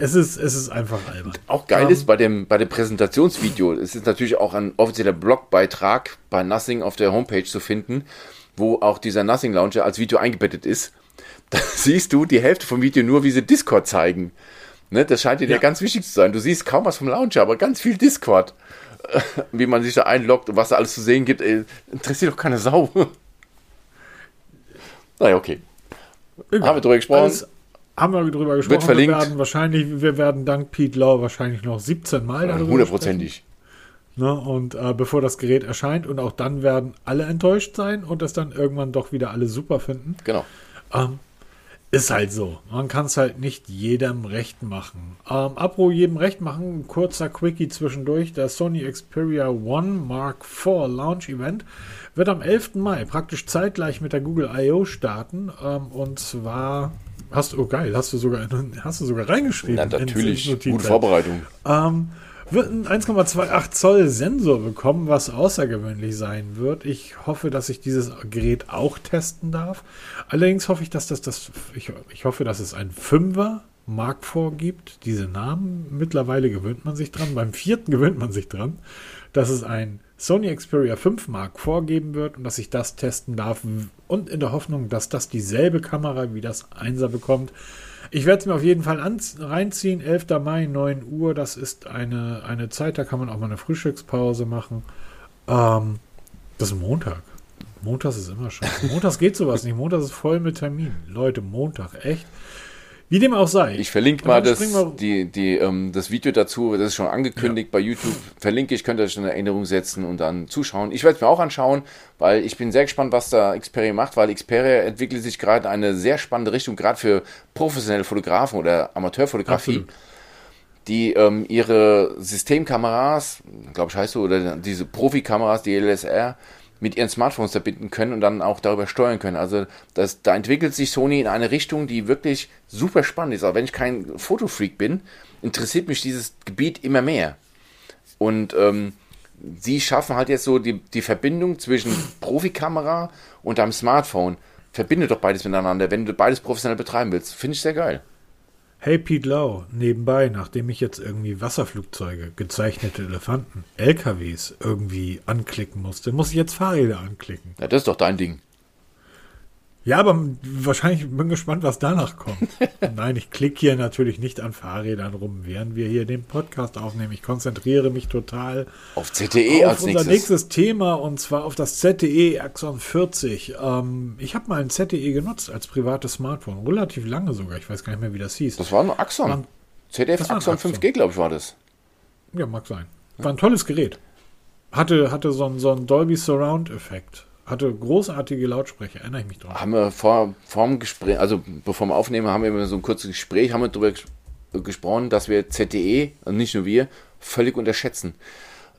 Es ist, es ist einfach albern. Auch geil Ähm, ist bei dem, bei dem Präsentationsvideo, es ist natürlich auch ein offizieller Blogbeitrag bei Nothing auf der Homepage zu finden, wo auch dieser Nothing Launcher als Video eingebettet ist. Da <laughs> siehst du die Hälfte vom Video nur, wie sie Discord zeigen. Ne, das scheint dir ja. Ja. ganz wichtig zu sein. Du siehst kaum was vom Launcher, aber ganz viel Discord. <laughs> Wie man sich da einloggt und was da alles zu sehen gibt, ey, interessiert doch keine Sau. <laughs> naja, okay. Egal. Haben wir drüber gesprochen? Alles haben wir drüber gesprochen. verlinkt. Wir werden wahrscheinlich, wir werden dank Pete Lau wahrscheinlich noch 17 Mal darüber Hundertprozentig. Ne? Und äh, bevor das Gerät erscheint und auch dann werden alle enttäuscht sein und das dann irgendwann doch wieder alle super finden. Genau. Ähm, ist halt so. Man kann es halt nicht jedem recht machen. Ähm, apropos jedem recht machen, kurzer Quickie zwischendurch. Der Sony Xperia One Mark IV Launch Event wird am 11. Mai praktisch zeitgleich mit der Google I.O. starten. Ähm, und zwar hast du, oh geil, hast du sogar, hast du sogar reingeschrieben. Na, natürlich. Gute Vorbereitung. Ähm, wird ein 1,28 Zoll Sensor bekommen, was außergewöhnlich sein wird. Ich hoffe, dass ich dieses Gerät auch testen darf. Allerdings hoffe ich, dass das, das ich, ich hoffe, dass es ein 5er Mark vorgibt. Diese Namen, mittlerweile gewöhnt man sich dran. Beim vierten gewöhnt man sich dran, dass es ein Sony Xperia 5 Mark vorgeben wird und dass ich das testen darf. Und in der Hoffnung, dass das dieselbe Kamera wie das 1er bekommt. Ich werde es mir auf jeden Fall reinziehen. 11. Mai, 9 Uhr. Das ist eine, eine Zeit, da kann man auch mal eine Frühstückspause machen. Ähm, das ist Montag. Montags ist immer schon. Montags geht sowas nicht. Montags ist voll mit Terminen. Leute, Montag, echt. Wie dem auch sei. Ich verlinke mal das, die, die, ähm, das Video dazu, das ist schon angekündigt ja. bei YouTube. Verlinke ich, könnt ihr euch in Erinnerung setzen und dann zuschauen. Ich werde es mir auch anschauen, weil ich bin sehr gespannt, was da Xperia macht, weil Xperia entwickelt sich gerade in eine sehr spannende Richtung, gerade für professionelle Fotografen oder Amateurfotografie. Absolut die ähm, ihre Systemkameras, glaube ich heißt so, oder diese Profikameras, die LSR, mit ihren Smartphones verbinden können und dann auch darüber steuern können. Also das, da entwickelt sich Sony in eine Richtung, die wirklich super spannend ist. Aber wenn ich kein Fotofreak bin, interessiert mich dieses Gebiet immer mehr. Und ähm, sie schaffen halt jetzt so die, die Verbindung zwischen Profikamera und deinem Smartphone. Verbinde doch beides miteinander, wenn du beides professionell betreiben willst. Finde ich sehr geil. Hey Pete Lau, nebenbei, nachdem ich jetzt irgendwie Wasserflugzeuge, gezeichnete Elefanten, LKWs irgendwie anklicken musste, muss ich jetzt Fahrräder anklicken. Ja, das ist doch dein Ding. Ja, aber wahrscheinlich bin gespannt, was danach kommt. <laughs> Nein, ich klicke hier natürlich nicht an Fahrrädern rum, während wir hier den Podcast aufnehmen. Ich konzentriere mich total auf ZTE auf als unser nächstes. nächstes Thema und zwar auf das ZTE Axon 40. Ähm, ich habe mal ein ZTE genutzt als privates Smartphone, relativ lange sogar. Ich weiß gar nicht mehr, wie das hieß. Das war ein Axon. Ein, ZDF Axon, Axon 5G, glaube ich, war das. Ja, mag sein. War ein tolles Gerät. Hatte, hatte so einen, so einen Dolby Surround Effekt. Hatte großartige Lautsprecher, erinnere ich mich dran. Haben wir vor, vor dem Gespräch, also bevor wir aufnehmen, haben wir so ein kurzes Gespräch, haben wir darüber gesprochen, dass wir ZTE, also nicht nur wir, völlig unterschätzen.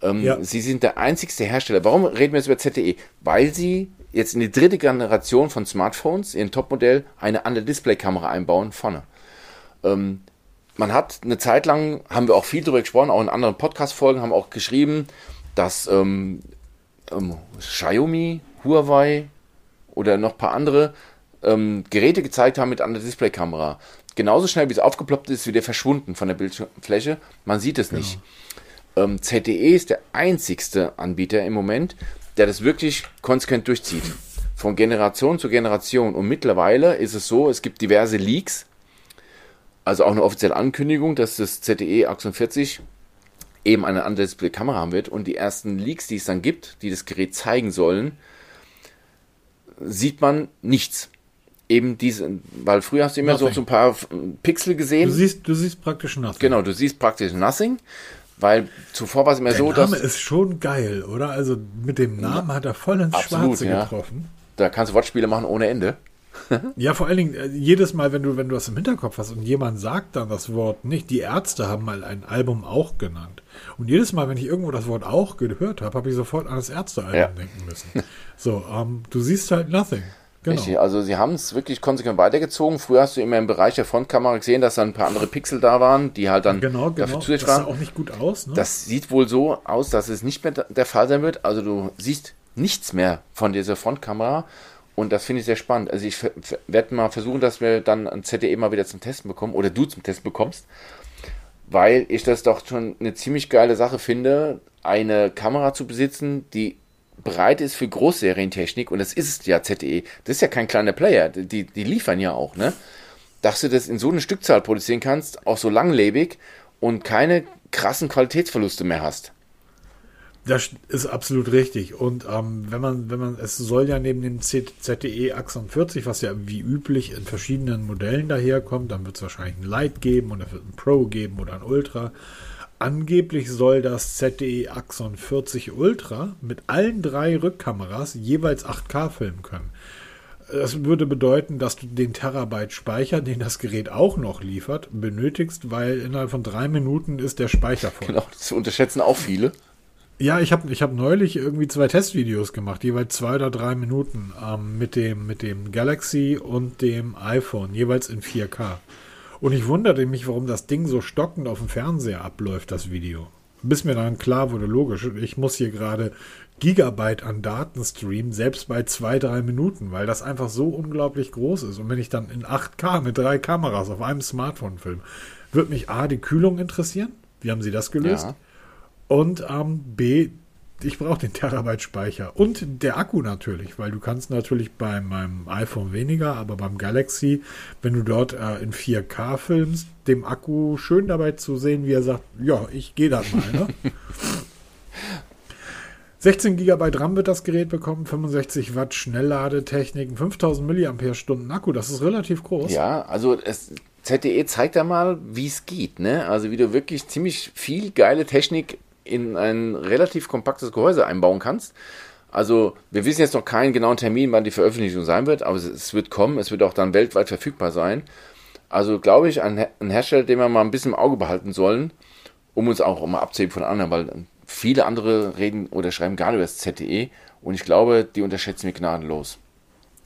Ähm, ja. Sie sind der einzigste Hersteller. Warum reden wir jetzt über ZTE? Weil sie jetzt in die dritte Generation von Smartphones, ihren Topmodell, eine andere Displaykamera einbauen vorne. Ähm, man hat eine Zeit lang, haben wir auch viel darüber gesprochen, auch in anderen Podcast-Folgen haben wir auch geschrieben, dass ähm, ähm, Xiaomi Huawei oder noch ein paar andere ähm, Geräte gezeigt haben mit einer Displaykamera. Genauso schnell wie es aufgeploppt ist, wieder verschwunden von der Bildfläche. Man sieht es genau. nicht. Ähm, ZTE ist der einzigste Anbieter im Moment, der das wirklich konsequent durchzieht. Von Generation zu Generation. Und mittlerweile ist es so, es gibt diverse Leaks, also auch eine offizielle Ankündigung, dass das ZTE 48 eben eine andere Displaykamera haben wird. Und die ersten Leaks, die es dann gibt, die das Gerät zeigen sollen, sieht man nichts. Eben diese, weil früher hast du immer so, so ein paar Pixel gesehen. Du siehst, du siehst praktisch nothing. Genau, du siehst praktisch nothing. Weil zuvor war es immer Der so, dass. Der Name ist schon geil, oder? Also mit dem Namen hat er voll ins absolut, Schwarze ja. getroffen. Da kannst du Wortspiele machen ohne Ende. Ja, vor allen Dingen, äh, jedes Mal, wenn du, wenn du das im Hinterkopf hast und jemand sagt dann das Wort nicht, die Ärzte haben mal ein Album auch genannt. Und jedes Mal, wenn ich irgendwo das Wort auch gehört habe, habe ich sofort an das Ärztealbum ja. denken müssen. So, ähm, du siehst halt nothing. Genau. Richtig, also sie haben es wirklich konsequent weitergezogen. Früher hast du immer im Bereich der Frontkamera gesehen, dass da ein paar andere Pixel da waren, die halt dann genau, genau. dafür zusätzlich waren. Das sah auch nicht gut aus. Ne? Das sieht wohl so aus, dass es nicht mehr der Fall sein wird. Also du siehst nichts mehr von dieser Frontkamera. Und das finde ich sehr spannend. Also ich werde mal versuchen, dass wir dann ein ZDE mal wieder zum Testen bekommen oder du zum Testen bekommst weil ich das doch schon eine ziemlich geile Sache finde, eine Kamera zu besitzen, die bereit ist für Großserientechnik und das ist ja ZTE. Das ist ja kein kleiner Player, die, die liefern ja auch, ne? Dass du das in so eine Stückzahl produzieren kannst, auch so langlebig und keine krassen Qualitätsverluste mehr hast. Das ist absolut richtig. Und ähm, wenn man, wenn man, es soll ja neben dem ZTE Axon 40, was ja wie üblich in verschiedenen Modellen daherkommt, dann wird es wahrscheinlich ein Light geben es wird ein Pro geben oder ein Ultra. Angeblich soll das ZTE Axon 40 Ultra mit allen drei Rückkameras jeweils 8K filmen können. Das würde bedeuten, dass du den Terabyte Speicher, den das Gerät auch noch liefert, benötigst, weil innerhalb von drei Minuten ist der Speicher voll. Genau, das unterschätzen auch viele. Ja, ich habe ich hab neulich irgendwie zwei Testvideos gemacht, jeweils zwei oder drei Minuten ähm, mit, dem, mit dem Galaxy und dem iPhone, jeweils in 4K. Und ich wunderte mich, warum das Ding so stockend auf dem Fernseher abläuft, das Video. bis mir dann klar wurde, logisch, ich muss hier gerade Gigabyte an Daten streamen, selbst bei zwei, drei Minuten, weil das einfach so unglaublich groß ist. Und wenn ich dann in 8K mit drei Kameras auf einem Smartphone filme, wird mich A, die Kühlung interessieren. Wie haben Sie das gelöst? Ja. Und ähm, B, ich brauche den Terabyte Speicher und der Akku natürlich, weil du kannst natürlich bei meinem iPhone weniger, aber beim Galaxy, wenn du dort äh, in 4K filmst, dem Akku schön dabei zu sehen, wie er sagt, ja, ich gehe da mal. Ne? <laughs> 16 GB RAM wird das Gerät bekommen, 65 Watt Schnellladetechnik, 5000 mAh Akku, das ist relativ groß. Ja, also es, ZTE zeigt ja mal, wie es geht, ne? Also wie du wirklich ziemlich viel geile Technik in ein relativ kompaktes Gehäuse einbauen kannst. Also wir wissen jetzt noch keinen genauen Termin, wann die Veröffentlichung sein wird, aber es, wird kommen, es wird auch dann weltweit verfügbar sein. Also glaube ich, ein, ein, Hersteller, den wir mal ein bisschen im Auge behalten sollen, um uns auch mal abzuheben von anderen, weil viele andere reden oder schreiben nicht über das ZTE und ich glaube, die unterschätzen mich gnadenlos.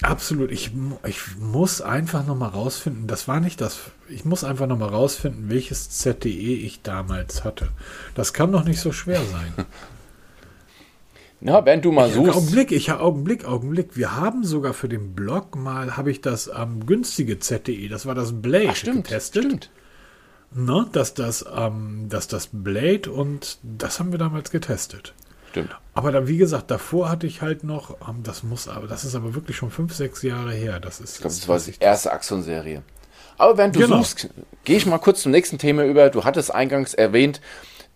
Absolut. Ich, ich muss einfach nochmal rausfinden, das war nicht das, ich muss einfach nochmal rausfinden, welches ZTE ich damals hatte. Das kann doch nicht so schwer sein. <laughs> Na, wenn du mal ich, suchst. Augenblick, ich habe Augenblick, Augenblick. Wir haben sogar für den Blog mal, habe ich das ähm, günstige ZTE, das war das Blade Ach, stimmt, getestet. Stimmt. Ne, dass das, ähm, dass das Blade und das haben wir damals getestet. Stimmt. Aber dann, wie gesagt, davor hatte ich halt noch, ähm, das muss aber, das ist aber wirklich schon fünf, sechs Jahre her. Das ist. Ich glaube, das war die erste Axon-Serie. Aber während du genau. suchst, gehe ich mal kurz zum nächsten Thema über. Du hattest eingangs erwähnt,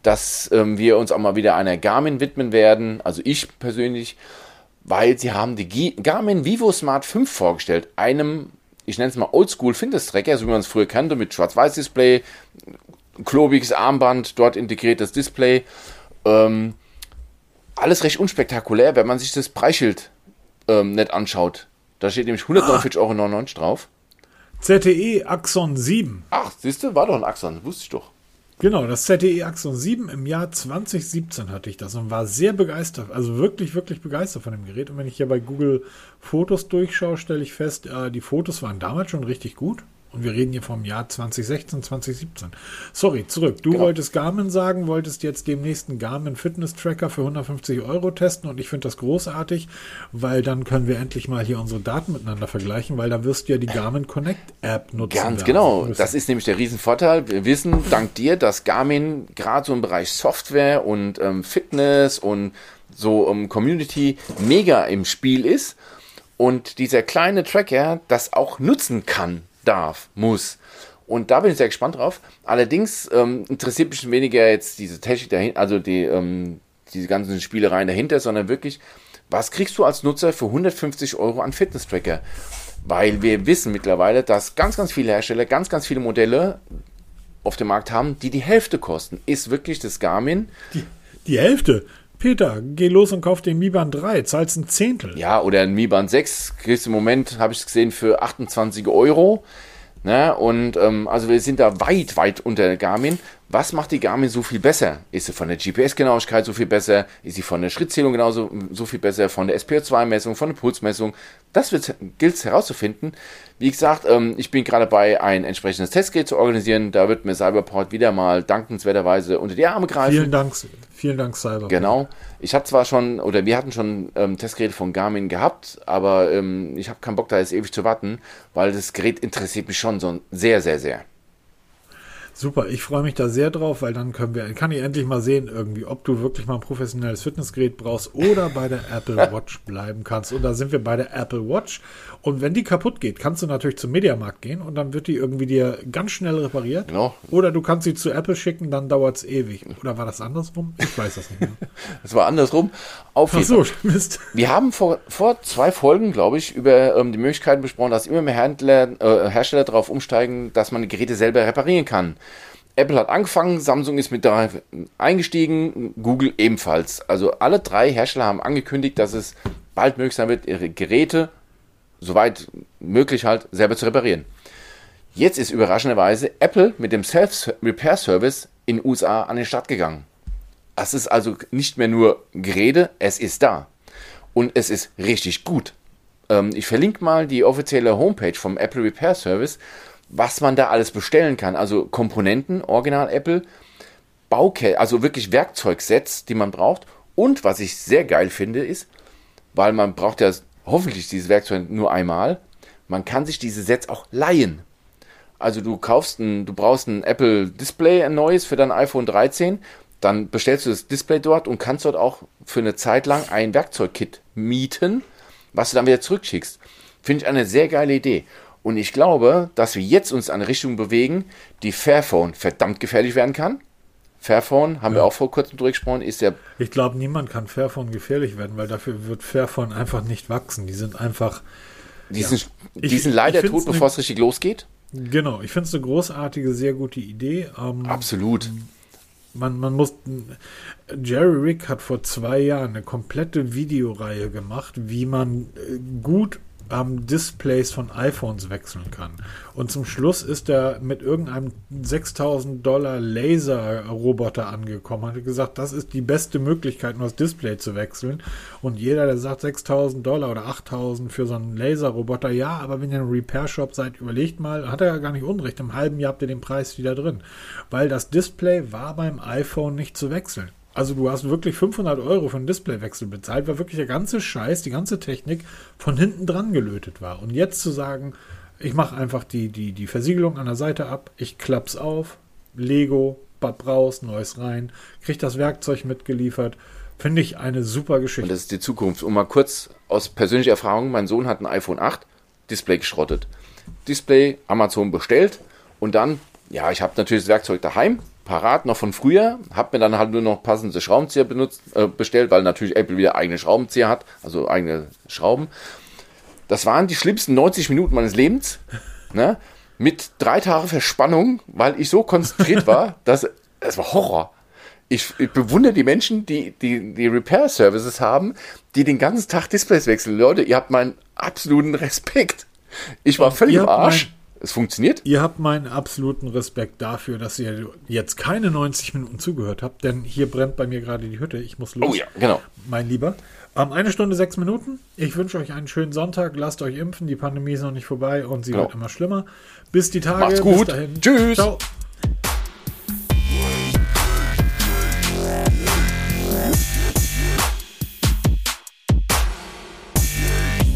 dass ähm, wir uns auch mal wieder einer Garmin widmen werden, also ich persönlich, weil sie haben die Garmin Vivo Smart 5 vorgestellt, einem, ich nenne es mal Oldschool Fitness-Tracker, so wie man es früher kannte, mit Schwarz-Weiß-Display, klobiges Armband, dort integriertes Display. Ähm, alles recht unspektakulär, wenn man sich das Preisschild ähm, nicht anschaut. Da steht nämlich 149,99 ah. Euro drauf. ZTE Axon 7. Ach, siehst du, war doch ein Axon, wusste ich doch. Genau, das ZTE Axon 7 im Jahr 2017 hatte ich das und war sehr begeistert, also wirklich, wirklich begeistert von dem Gerät. Und wenn ich hier bei Google Fotos durchschaue, stelle ich fest, äh, die Fotos waren damals schon richtig gut. Und wir reden hier vom Jahr 2016, 2017. Sorry, zurück. Du genau. wolltest Garmin sagen, wolltest jetzt demnächst einen Garmin Fitness Tracker für 150 Euro testen und ich finde das großartig, weil dann können wir endlich mal hier unsere Daten miteinander vergleichen, weil da wirst du ja die Garmin Connect App nutzen. Ganz genau. Das ist nämlich der Riesenvorteil. Wir wissen dank dir, dass Garmin gerade so im Bereich Software und ähm, Fitness und so ähm, Community mega im Spiel ist und dieser kleine Tracker das auch nutzen kann darf, muss. Und da bin ich sehr gespannt drauf. Allerdings ähm, interessiert mich weniger jetzt diese Technik dahinter, also die, ähm, diese ganzen Spielereien dahinter, sondern wirklich, was kriegst du als Nutzer für 150 Euro an Fitness-Tracker? Weil wir wissen mittlerweile, dass ganz, ganz viele Hersteller ganz, ganz viele Modelle auf dem Markt haben, die die Hälfte kosten. Ist wirklich das Garmin. Die, die Hälfte? Peter, geh los und kauf den Mi Band 3, zahlst ein Zehntel. Ja, oder ein Mi Band 6, kriegst im Moment, habe ich es gesehen, für 28 Euro. Ne? Und ähm, also wir sind da weit, weit unter Garmin. Was macht die Garmin so viel besser? Ist sie von der GPS-Genauigkeit so viel besser? Ist sie von der Schrittzählung genauso so viel besser? Von der SPO2-Messung, von der Pulsmessung? Das gilt es herauszufinden. Wie gesagt, ähm, ich bin gerade dabei, ein entsprechendes Testgerät zu organisieren. Da wird mir Cyberport wieder mal dankenswerterweise unter die Arme greifen. Vielen Dank, vielen Dank Cyberport. Genau. Ich hatte zwar schon, oder wir hatten schon ähm, Testgeräte von Garmin gehabt, aber ähm, ich habe keinen Bock, da jetzt ewig zu warten, weil das Gerät interessiert mich schon so sehr, sehr, sehr. Super, ich freue mich da sehr drauf, weil dann können wir, kann ich endlich mal sehen, irgendwie, ob du wirklich mal ein professionelles Fitnessgerät brauchst oder bei der Apple Watch bleiben kannst. Und da sind wir bei der Apple Watch. Und wenn die kaputt geht, kannst du natürlich zum Mediamarkt gehen und dann wird die irgendwie dir ganz schnell repariert. Genau. Oder du kannst sie zu Apple schicken, dann dauert es ewig. Oder war das andersrum? Ich weiß das nicht mehr. <laughs> das war andersrum. Auf Ach so, Mist. Wir haben vor, vor zwei Folgen, glaube ich, über ähm, die Möglichkeiten besprochen, dass immer mehr Händler, äh, Hersteller darauf umsteigen, dass man die Geräte selber reparieren kann. Apple hat angefangen, Samsung ist mit da eingestiegen, Google ebenfalls. Also alle drei Hersteller haben angekündigt, dass es bald möglich sein wird, ihre Geräte, soweit möglich halt, selber zu reparieren. Jetzt ist überraschenderweise Apple mit dem Self-Repair-Service in den USA an den Start gegangen. Es ist also nicht mehr nur Gerede, es ist da. Und es ist richtig gut. Ähm, ich verlinke mal die offizielle Homepage vom Apple Repair Service was man da alles bestellen kann. Also Komponenten, Original Apple, Bauke, also wirklich Werkzeugsets, die man braucht. Und was ich sehr geil finde, ist, weil man braucht ja hoffentlich dieses Werkzeug nur einmal, man kann sich diese Sets auch leihen. Also du kaufst ein, du brauchst ein Apple Display, ein neues für dein iPhone 13, dann bestellst du das Display dort und kannst dort auch für eine Zeit lang ein Werkzeugkit mieten, was du dann wieder zurückschickst. Finde ich eine sehr geile Idee. Und ich glaube, dass wir jetzt uns in eine Richtung bewegen, die Fairphone verdammt gefährlich werden kann. Fairphone, haben ja. wir auch vor kurzem durchgesprochen, ist ja. Ich glaube, niemand kann Fairphone gefährlich werden, weil dafür wird Fairphone einfach nicht wachsen. Die sind einfach. Die, ja. sind, die sind leider tot, bevor es richtig losgeht. Genau, ich finde es eine großartige, sehr gute Idee. Ähm, Absolut. Man, man muss. Jerry Rick hat vor zwei Jahren eine komplette Videoreihe gemacht, wie man äh, gut ähm, Displays von iPhones wechseln kann. Und zum Schluss ist er mit irgendeinem 6000 Dollar Laser-Roboter angekommen, hat gesagt, das ist die beste Möglichkeit, nur das Display zu wechseln. Und jeder, der sagt 6000 Dollar oder 8000 für so einen Laser-Roboter, ja, aber wenn ihr ein Repair-Shop seid, überlegt mal, hat er ja gar nicht unrecht. Im halben Jahr habt ihr den Preis wieder drin. Weil das Display war beim iPhone nicht zu wechseln. Also du hast wirklich 500 Euro für einen Displaywechsel bezahlt, weil wirklich der ganze Scheiß, die ganze Technik von hinten dran gelötet war. Und jetzt zu sagen, ich mache einfach die, die, die Versiegelung an der Seite ab, ich klapp's auf, Lego, Bad raus, Neues rein, krieg das Werkzeug mitgeliefert, finde ich eine super Geschichte. Und das ist die Zukunft. Und mal kurz aus persönlicher Erfahrung, mein Sohn hat ein iPhone 8, Display geschrottet. Display Amazon bestellt und dann, ja, ich habe natürlich das Werkzeug daheim, parat noch von früher, habe mir dann halt nur noch passende Schraubenzieher benutzt, äh, bestellt, weil natürlich Apple wieder eigene Schraubenzieher hat, also eigene Schrauben. Das waren die schlimmsten 90 Minuten meines Lebens, ne? mit drei Tagen Verspannung, weil ich so konzentriert war, <laughs> dass es war Horror. Ich, ich, bewundere die Menschen, die, die die Repair-Services haben, die den ganzen Tag Displays wechseln. Leute, ihr habt meinen absoluten Respekt. Ich war völlig im Arsch. Es funktioniert. Ihr habt meinen absoluten Respekt dafür, dass ihr jetzt keine 90 Minuten zugehört habt, denn hier brennt bei mir gerade die Hütte. Ich muss los. Oh ja, genau. Mein Lieber. Um, eine Stunde, sechs Minuten. Ich wünsche euch einen schönen Sonntag. Lasst euch impfen. Die Pandemie ist noch nicht vorbei und sie genau. wird immer schlimmer. Bis die Tage. Macht's gut. Tschüss. Ciao.